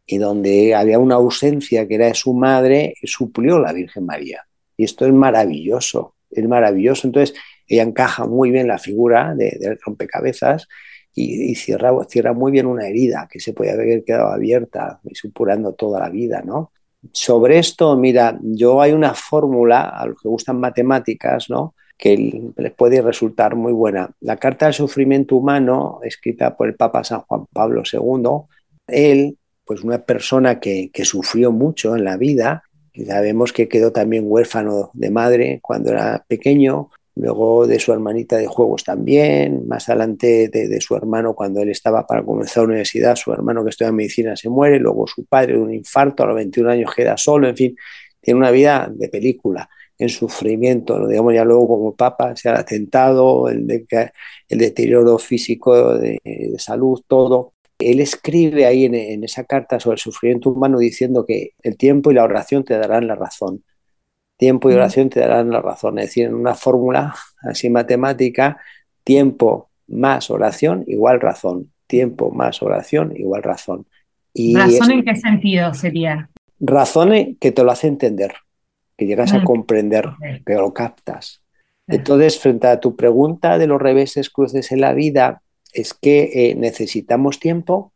Y donde había una ausencia que era de su madre, suplió la Virgen María. Y esto es maravilloso, es maravilloso. Entonces, ella encaja muy bien la figura de, de rompecabezas y, cierra, cierra muy bien una herida que se puede haber quedado abierta y supurando toda la vida, ¿no? Sobre esto, mira, yo hay una fórmula a los que gustan matemáticas, ¿no? que les puede resultar muy buena. La Carta del Sufrimiento Humano, escrita por el Papa San Juan Pablo II, él, pues una persona que, que sufrió mucho en la vida, y sabemos que quedó también huérfano de madre cuando era pequeño, luego de su hermanita de juegos también, más adelante de, su hermano cuando él estaba para comenzar la universidad, su hermano que estudia medicina se muere, luego su padre de un infarto a los 21 años queda solo, en fin, tiene una vida de película, en sufrimiento, lo digamos ya luego como papa, se ha atentado, el, el deterioro físico de, salud, todo. Él escribe ahí en, en esa carta sobre el sufrimiento humano diciendo que el tiempo y la oración te darán la razón tiempo y oración te darán la razón. Es decir, en una fórmula así matemática, tiempo más oración igual razón. Tiempo más oración igual razón. Y ¿Razón en qué sentido sería? Razón que te lo hace entender, que llegas a comprender, que lo captas. Entonces, frente a tu pregunta de los reveses cruces en la vida, es que eh, necesitamos tiempo,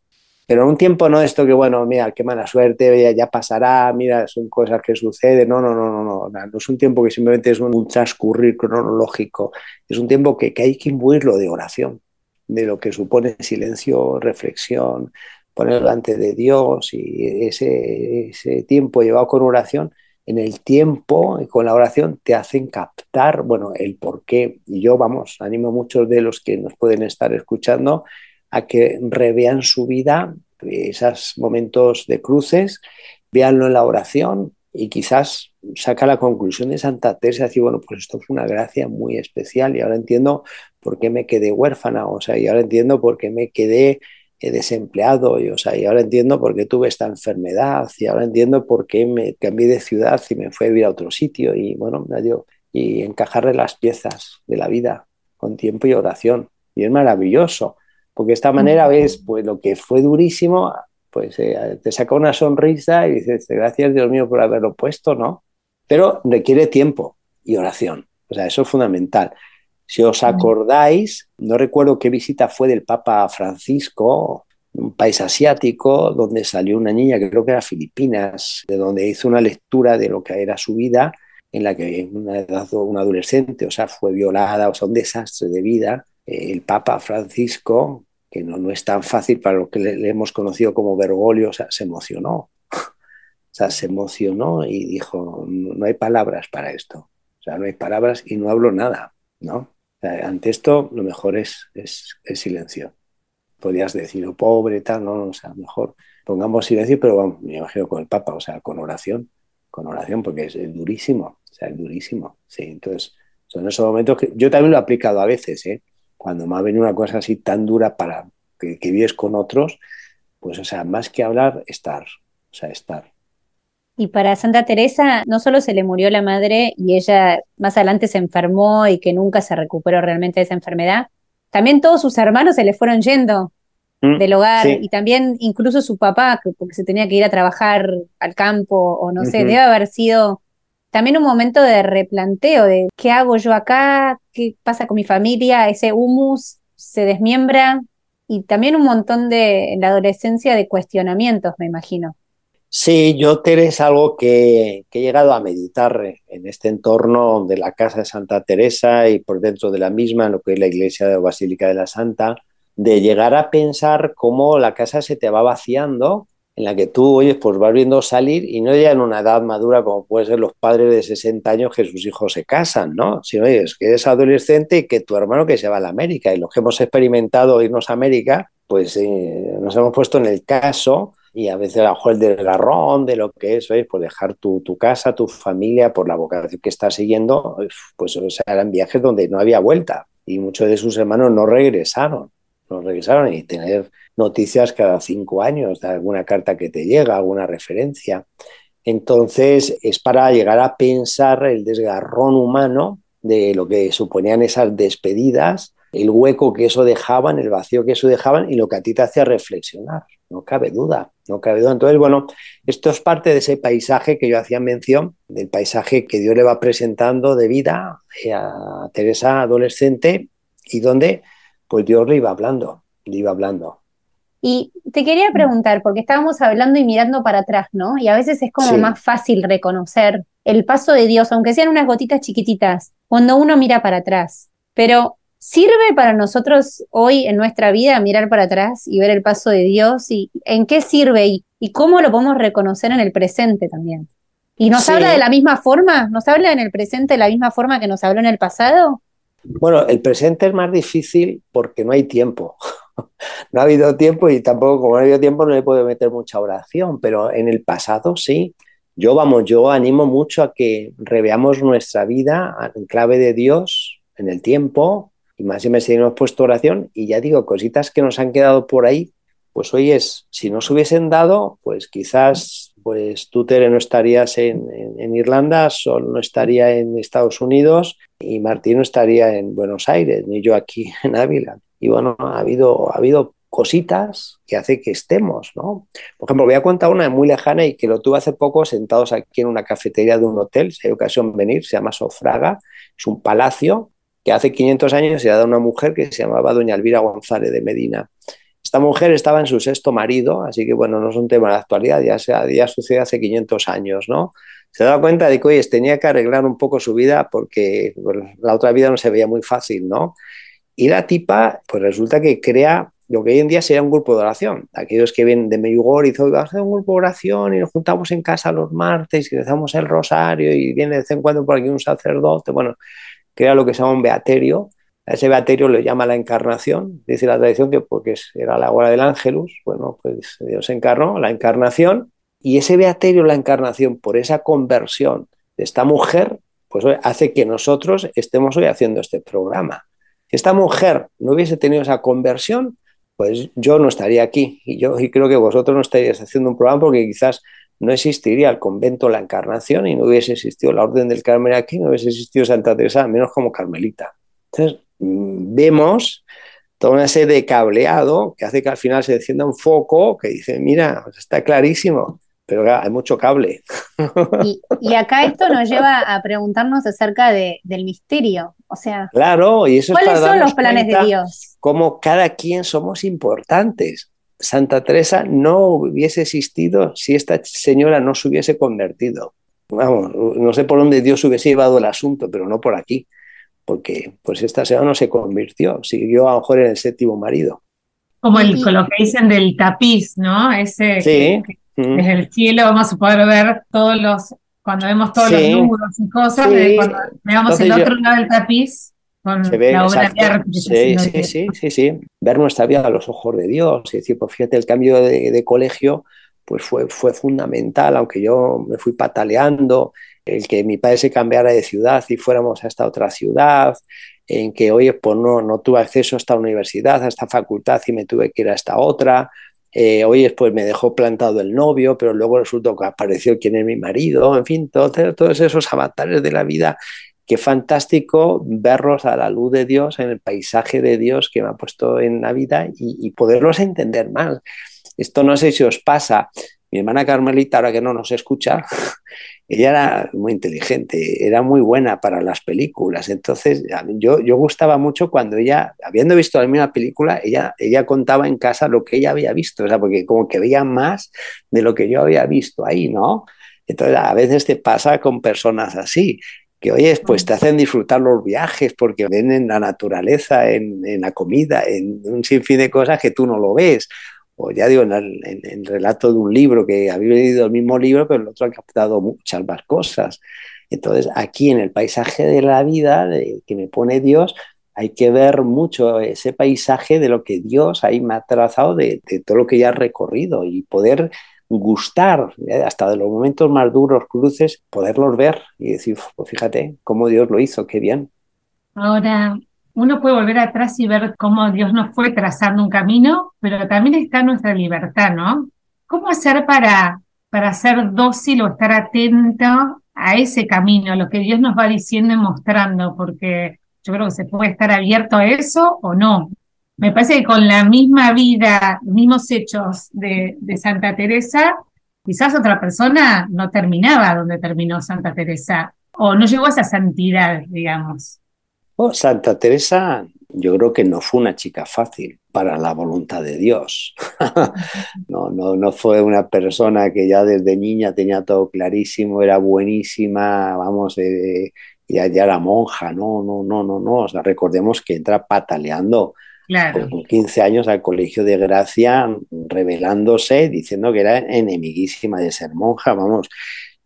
pero en un tiempo no esto que, bueno, mira, qué mala suerte, ya, pasará, mira, son cosas que suceden. No, no, no, no, no, no, es un tiempo que simplemente es un, transcurrir cronológico, es un tiempo que, que hay que imbuirlo de oración, de lo que supone silencio, reflexión, poner delante de Dios y ese, ese tiempo llevado con oración en el tiempo y con la oración te hacen captar, bueno, el por qué. Y yo, vamos, animo a muchos de los que nos pueden estar escuchando a que revean su vida, esos momentos de cruces, véanlo en la oración y quizás saca la conclusión de Santa Teresa, decir, bueno, pues esto fue una gracia muy especial y ahora entiendo por qué me quedé huérfana, o sea, y ahora entiendo por qué me quedé eh, desempleado, y, o sea, y ahora entiendo por qué tuve esta enfermedad, y ahora entiendo por qué me cambié de ciudad y me fui a vivir a otro sitio, y bueno, y encajarle las piezas de la vida con tiempo y oración. Y es maravilloso porque de esta manera ves pues lo que fue durísimo, pues eh, te saca una sonrisa y dices, gracias Dios mío por haberlo puesto, ¿no? Pero requiere tiempo y oración, o sea, eso es fundamental. Si os acordáis, no recuerdo qué visita fue del Papa Francisco, un país asiático, donde salió una niña que creo que era Filipinas, de donde hizo una lectura de lo que era su vida, en la que una edad, un adolescente, o sea, fue violada, o sea, un desastre de vida. El Papa Francisco, que no, no es tan fácil para lo que le, hemos conocido como Bergoglio, o sea, se emocionó. O sea, se emocionó y dijo, no, hay palabras para esto. O sea, no hay palabras y no hablo nada, ¿no? ante esto, lo mejor es, es, silencio. Podrías decir, oh, pobre, tal, no, o sea, mejor pongamos silencio, pero vamos, me imagino con el Papa, o sea, con oración, con oración, porque es, durísimo, o sea, es durísimo. Sí, entonces, son esos momentos que yo también lo he aplicado a veces, ¿eh? Cuando me ha venido una cosa así tan dura para que, vives con otros, pues, o sea, más que hablar, estar, o sea, estar. Y para Santa Teresa no solo se le murió la madre y ella más adelante se enfermó y que nunca se recuperó realmente de esa enfermedad, también todos sus hermanos se le fueron yendo mm, del hogar y también incluso su papá, porque se tenía que ir a trabajar al campo o no sé, debe haber sido también un momento de replanteo de qué hago yo acá, qué pasa con mi familia, ese humus se desmiembra. Y también un montón de, en la adolescencia, de cuestionamientos, me imagino. Sí, yo, Teresa, algo que, que, he llegado a meditar en este entorno de la casa de Santa Teresa y por dentro de la misma, en lo que es la iglesia de Basílica de la Santa, de llegar a pensar cómo la casa se te va vaciando en la que tú, oyes, pues vas viendo salir y no ya en una edad madura como puede ser los padres de 60 años que sus hijos se casan, ¿no? Sino, oyes, que eres adolescente y que tu hermano que se va a la América. Y los que hemos experimentado irnos a América, pues eh, nos hemos puesto en el caso y a veces bajo el desgarrón de lo que es, ¿ves? pues dejar tu, tu, casa, tu familia, por la vocación que estás siguiendo, pues o sea, eran viajes donde no había vuelta y muchos de sus hermanos no regresaron, no regresaron y tener noticias cada cinco años de alguna carta que te llega, alguna referencia. Entonces es para llegar a pensar el desgarrón humano de lo que suponían esas despedidas, el hueco que eso dejaban, el vacío que eso dejaban y lo que a ti te hacía reflexionar. No cabe duda, no cabe duda. Entonces, bueno, esto es parte de ese paisaje que yo hacía mención, del paisaje que Dios le va presentando de vida a Teresa adolescente y donde pues Dios le iba hablando, le iba hablando. Y te quería preguntar, porque estábamos hablando y mirando para atrás, ¿no? Y a veces es como más fácil reconocer el paso de Dios, aunque sean unas gotitas chiquititas, cuando uno mira para atrás. Pero ¿sirve para nosotros hoy en nuestra vida mirar para atrás y ver el paso de Dios? ¿Y en qué sirve y, y cómo lo podemos reconocer en el presente también? ¿Y nos habla de la misma forma? ¿Nos habla en el presente de la misma forma que nos habló en el pasado? Bueno, el presente es más difícil porque no hay tiempo. no ha habido tiempo y tampoco, como no ha habido tiempo, no le puedo meter mucha oración, pero en el pasado sí. Yo, vamos, yo animo mucho a que reveamos nuestra vida en clave de Dios, en el tiempo, y más y si hemos puesto oración, y ya digo, cositas que nos han quedado por ahí, pues hoy es, si no se hubiesen dado, pues quizás pues tú, Tere, no estarías en, en, Irlanda, Sol no estaría en Estados Unidos y Martín no estaría en Buenos Aires, ni yo aquí en Ávila. Y bueno, ha habido, ha habido cositas que hace que estemos, ¿no? Por ejemplo, voy a contar una muy lejana y que lo tuve hace poco sentados aquí en una cafetería de un hotel, si hay ocasión de venir, se llama Sofraga, es un palacio que hace 500 años se ha dado una mujer que se llamaba doña Elvira González de Medina. Esta mujer estaba en su sexto marido, así que bueno, no es un tema de actualidad, ya, sea, ya sucede hace 500 años, ¿no? Se da cuenta de que, oye, tenía que arreglar un poco su vida porque la otra vida no se veía muy fácil, ¿no? Y la tipa, pues resulta que crea lo que hoy en día sería un grupo de oración. Aquellos que vienen de Medjugorje y dicen, vamos un grupo de oración y nos juntamos en casa los martes y rezamos el rosario y viene de vez en cuando por aquí un sacerdote. Bueno, crea lo que se llama un beaterio. A ese beaterio lo llama la encarnación. Dice la tradición que porque era la hora del ángelus, bueno, pues Dios encarnó, la encarnación. Y ese beaterio, la encarnación, por esa conversión de esta mujer, pues hace que nosotros estemos hoy haciendo este programa. Si esta mujer no hubiese tenido esa conversión, pues yo no estaría aquí y yo y creo que vosotros no estaríais haciendo un programa porque quizás no existiría el convento La Encarnación y no hubiese existido la Orden del Carmen aquí, no hubiese existido Santa Teresa, menos como Carmelita. Entonces, mm, vemos toda una serie de cableado que hace que al final se encienda un foco que dice, mira, pues está clarísimo, pero hay mucho cable. Y, acá esto nos lleva a preguntarnos acerca de, del misterio, o sea, claro, y eso ¿cuáles son los planes de Dios? Cómo cada quien somos importantes. Santa Teresa no hubiese existido si esta señora no se hubiese convertido. Vamos, no sé por dónde Dios hubiese llevado el asunto, pero no por aquí, porque pues esta señora no se convirtió, siguió a lo mejor en el séptimo marido. Como el, lo que dicen del tapiz, ¿no? Ese sí. Desde el cielo vamos a poder ver todos los, cuando vemos todos los números y cosas, cuando veamos el otro lado del tapiz, con la obra sí, sí, sí, sí, sí, ver nuestra vida a los ojos de Dios. Y decir, pues fíjate, el cambio de, colegio pues fue, fue fundamental, aunque yo me fui pataleando, el que mi padre se cambiara de ciudad y fuéramos a esta otra ciudad, en que, oye, pues no, no tuve acceso a esta universidad, a esta facultad y me tuve que ir a esta otra, eh, oye, me dejó plantado el novio, pero luego resultó que apareció quien es mi marido, en fin, todos esos avatares de la vida. Qué fantástico verlos a la luz de Dios, en el paisaje de Dios que me ha puesto en la vida y, y poderlos entender más. Esto no sé si os pasa. Mi hermana Carmelita, ahora que no nos escucha, ella era muy inteligente, era muy buena para las películas. Entonces, yo, yo gustaba mucho cuando ella, habiendo visto la misma película, ella, ella contaba en casa lo que ella había visto, o sea, porque como que veía más de lo que yo había visto ahí, ¿no? Entonces, a veces te pasa con personas así, que oye, pues te hacen disfrutar los viajes porque ven en la naturaleza, en, en la comida, en un sinfín de cosas que tú no lo ves o ya digo, en el, relato de un libro, que había leído el mismo libro, pero el otro ha captado muchas más cosas. Entonces, aquí en el paisaje de la vida que me pone Dios, hay que ver mucho ese paisaje de lo que Dios ahí me ha trazado, de, todo lo que ya ha recorrido y poder gustar, ¿eh? hasta de los momentos más duros, cruces, poderlos ver y decir, pues fíjate cómo Dios lo hizo, qué bien. Ahora, uno puede volver atrás y ver cómo Dios nos fue trazando un camino, pero también está nuestra libertad, ¿no? ¿Cómo hacer para, para ser dócil o estar atento a ese camino, a lo que Dios nos va diciendo y mostrando? Porque yo creo que se puede estar abierto a eso o no. Me parece que con la misma vida, mismos hechos de, de Santa Teresa, quizás otra persona no terminaba donde terminó Santa Teresa o no llegó a esa santidad, digamos. Oh, Santa Teresa, yo creo que no fue una chica fácil para la voluntad de Dios. no, no, no fue una persona que ya desde niña tenía todo clarísimo, era buenísima, vamos, eh, ya, ya, era monja, no, no, no, no, no. O sea, recordemos que entra pataleando con 15 años al colegio de Gracia, revelándose, diciendo que era enemiguísima de ser monja, vamos.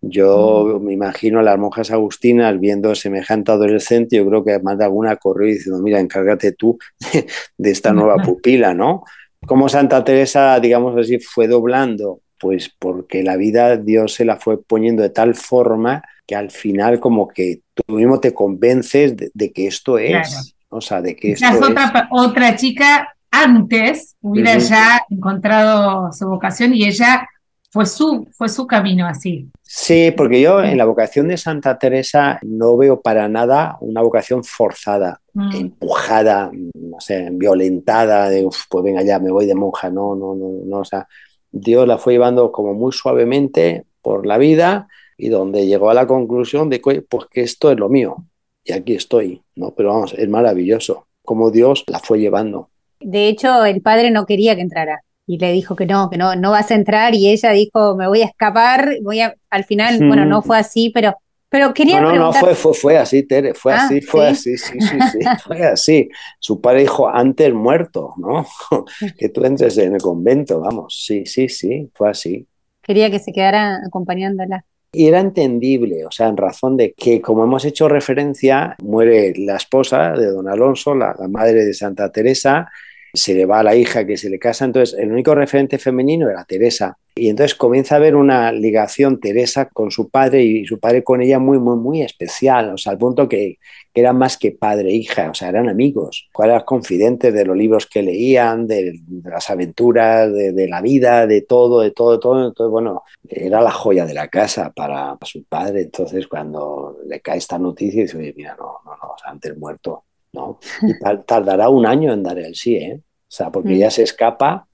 Yo me imagino a las monjas agustinas viendo semejante adolescente, yo creo que más de alguna corrió diciendo, mira, encárgate tú de esta nueva pupila, ¿no? Como Santa Teresa, digamos así, fue doblando, pues porque la vida Dios se la fue poniendo de tal forma que al final como que tú mismo te convences de, que esto es, o sea, de que esto otra, otra chica antes hubiera ya encontrado su vocación y ella fue su, fue su camino así. Sí, porque yo en la vocación de Santa Teresa no veo para nada una vocación forzada, mm. empujada, no sé, violentada, de, pues venga ya, me voy de monja, no, no, no, no, o sea, Dios la fue llevando como muy suavemente por la vida y donde llegó a la conclusión de que, pues que esto es lo mío y aquí estoy, ¿no? Pero vamos, es maravilloso como Dios la fue llevando. De hecho, el padre no quería que entrara y le dijo que no, que no, no vas a entrar y ella dijo, me voy a escapar, voy a, al final, bueno, no fue así, pero, pero quería No, no, no, fue, fue, fue así, Tere, fue ah, así, fue así, sí, sí, sí, fue así. Su padre dijo, antes muerto, ¿no? que tú entres en el convento, vamos, sí, sí, sí, fue así. Quería que se quedara acompañándola. Y era entendible, o sea, en razón de que, como hemos hecho referencia, muere la esposa de don Alonso, la, la madre de Santa Teresa, se le va a la hija que se le casa, entonces el único referente femenino era Teresa. Y entonces comienza a haber una ligación Teresa con su padre y su padre con ella muy, muy, muy especial, o sea, al punto que, que eran más que padre e hija, o sea, eran amigos, eran confidentes de los libros que leían, de, las aventuras, de, la vida, de todo, de todo, de todo. Entonces, bueno, era la joya de la casa para, su padre. Entonces, cuando le cae esta noticia, dice, mira, no, no, no, antes muerto. ¿No? Y tardará un año en dar el sí, ¿eh? O sea, porque mm. ya se escapa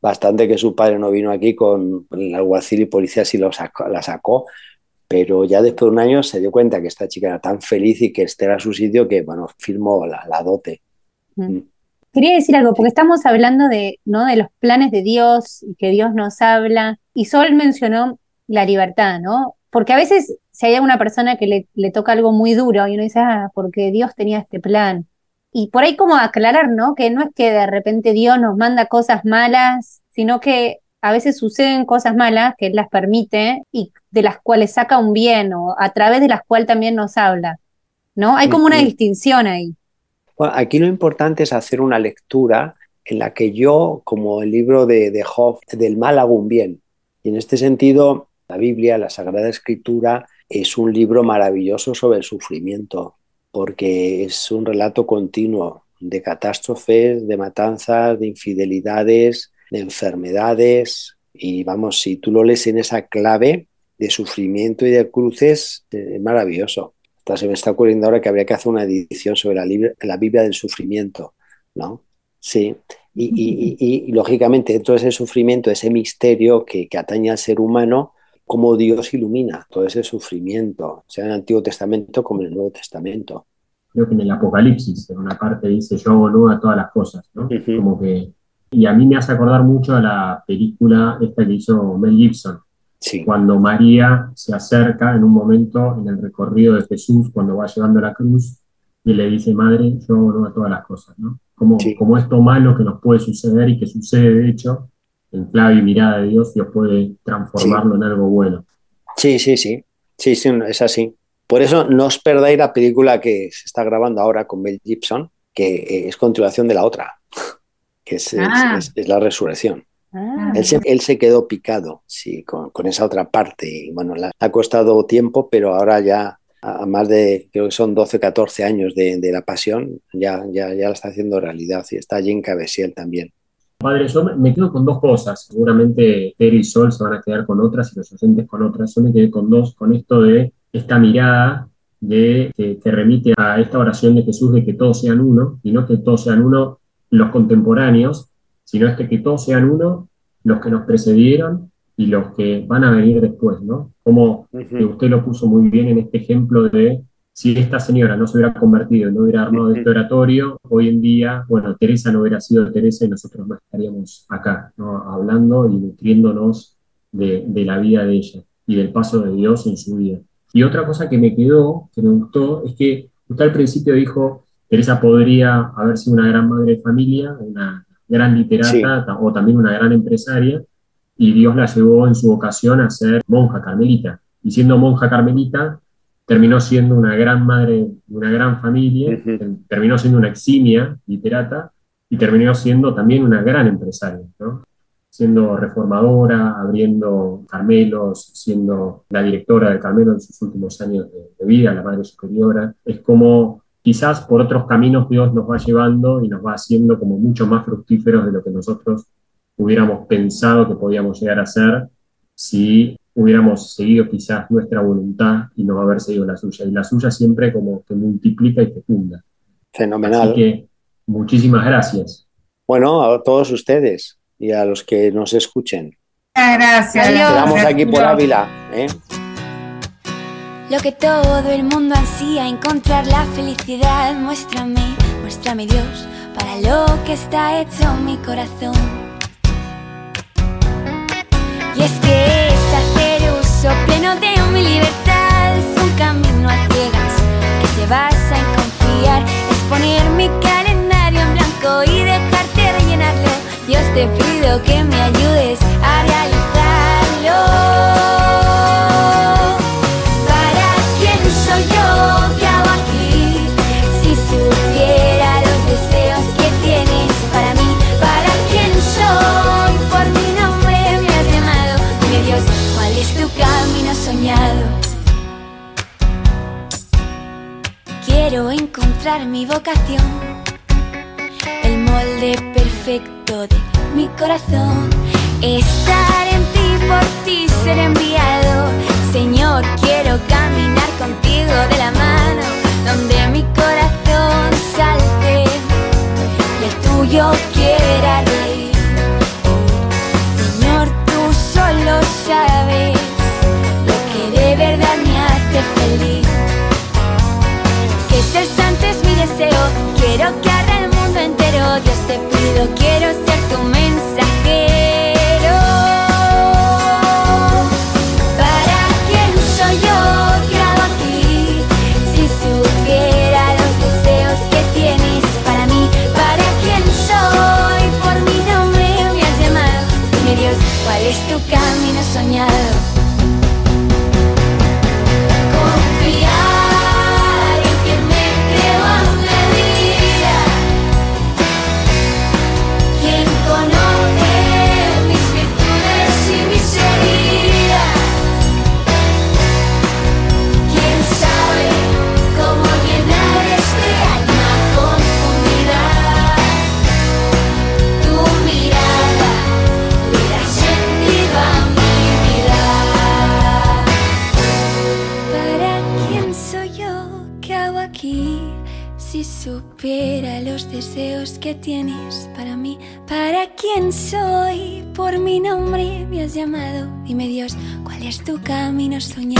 bastante que su padre no vino aquí con el alguacil y policía sí lo la sacó, pero ya después de un año se dio cuenta que esta chica era tan feliz y que este era su sitio que, bueno, firmó la, dote. Mm. Mm. Quería decir algo, porque estamos hablando de, ¿no? de los planes de Dios y que Dios nos habla, y Sol mencionó la libertad, ¿no? Porque a veces si hay alguna persona que le, le, toca algo muy duro y uno dice, ah, porque Dios tenía este plan. Y por ahí como aclarar, ¿no? Que no es que de repente Dios nos manda cosas malas, sino que a veces suceden cosas malas que Él las permite y de las cuales saca un bien o a través de las cuales también nos habla, ¿no? Hay como una distinción ahí. Bueno, aquí lo importante es hacer una lectura en la que yo, como el libro de, de Job, del mal hago un bien. Y en este sentido, la Biblia, la Sagrada Escritura, es un libro maravilloso sobre el sufrimiento, porque es un relato continuo de catástrofes, de matanzas, de infidelidades, de enfermedades. Y vamos, si tú lo lees en esa clave de sufrimiento y de cruces, es maravilloso. Hasta se me está ocurriendo ahora que habría que hacer una edición sobre la, la Biblia del sufrimiento, ¿no? Sí, y, lógicamente dentro de ese sufrimiento, ese misterio que, que atañe al ser humano, cómo Dios ilumina todo ese sufrimiento, sea en el Antiguo Testamento como en el Nuevo Testamento. Creo que en el Apocalipsis, en una parte dice, yo hago a todas las cosas, ¿no? Como que... Y a mí me hace acordar mucho a la película esta que hizo Mel Gibson, sí. cuando María se acerca en un momento en el recorrido de Jesús, cuando va llevando la cruz, y le dice, Madre, yo hago a todas las cosas, ¿no? Como, como esto malo que nos puede suceder y que sucede de hecho, en clave y mirada de Dios, Dios puede transformarlo en algo bueno. Sí, sí, sí, sí, sí, es así. Por eso no os perdáis la película que se está grabando ahora con Mel Gibson, que eh, es continuación de la otra, que es, ah. la resurrección. Ah. Él, se, quedó picado, sí, con, esa otra parte. Y bueno, le ha costado tiempo, pero ahora ya, a más de, creo que son 12, 14 años de, la pasión, ya, ya, ya la está haciendo realidad. Y está allí en Cabesiel también. Padre, yo me quedo con dos cosas. Seguramente Tere y Sol se van a quedar con otras y los oyentes con otras. Yo me quedé con dos, con esto de esta mirada de, que, remite a esta oración de Jesús de que todos sean uno, y no que todos sean uno los contemporáneos, sino este que todos sean uno los que nos precedieron y los que van a venir después, ¿no? Como usted lo puso muy bien en este ejemplo de si esta señora no se hubiera convertido, no hubiera armado este oratorio, hoy en día, bueno, Teresa no hubiera sido Teresa y nosotros no estaríamos acá, hablando y nutriéndonos de, la vida de ella y del paso de Dios en su vida. Y otra cosa que me quedó, que me gustó, es que usted al principio dijo, Teresa podría haber sido una gran madre de familia, una gran literata o también una gran empresaria, y Dios la llevó en su vocación a ser monja carmelita. Y siendo monja carmelita, terminó siendo una gran madre de una gran familia, terminó siendo una eximia literata y terminó siendo también una gran empresaria, siendo reformadora, abriendo Carmelos, siendo la directora de Carmelo en sus últimos años de, vida, la madre superiora. Es como quizás por otros caminos Dios nos va llevando y nos va haciendo como mucho más fructíferos de lo que nosotros hubiéramos pensado que podíamos llegar a ser si hubiéramos seguido quizás nuestra voluntad y no haber seguido la suya. Y la suya siempre como que multiplica y fecunda. Fenomenal. Así que muchísimas gracias. Bueno, a todos ustedes y a los que nos escuchen. Gracias. Quedamos aquí por Ávila. ¿eh? Lo que todo el mundo ansía, encontrar la felicidad. Muéstrame, muéstrame Dios, para lo que está hecho mi corazón. Y es que mi libertad, es un camino a ciegas que se basa en confiar, es poner mi calendario en blanco y dejarte rellenarlo. Dios te pido que me ayudes a realizarlo. Encontrar mi vocación, el molde perfecto de mi corazón. Estar en ti, por ti ser enviado. Señor, quiero caminar contigo de la mano, donde mi corazón salte y el tuyo quiera reír. Señor, tú solo sabes lo que de verdad me hace feliz santo es mi deseo. Quiero que arda el mundo entero. Dios te que tienes para mí, para quién soy, por mi nombre me has llamado. Dime Dios, ¿cuál es tu camino soñado?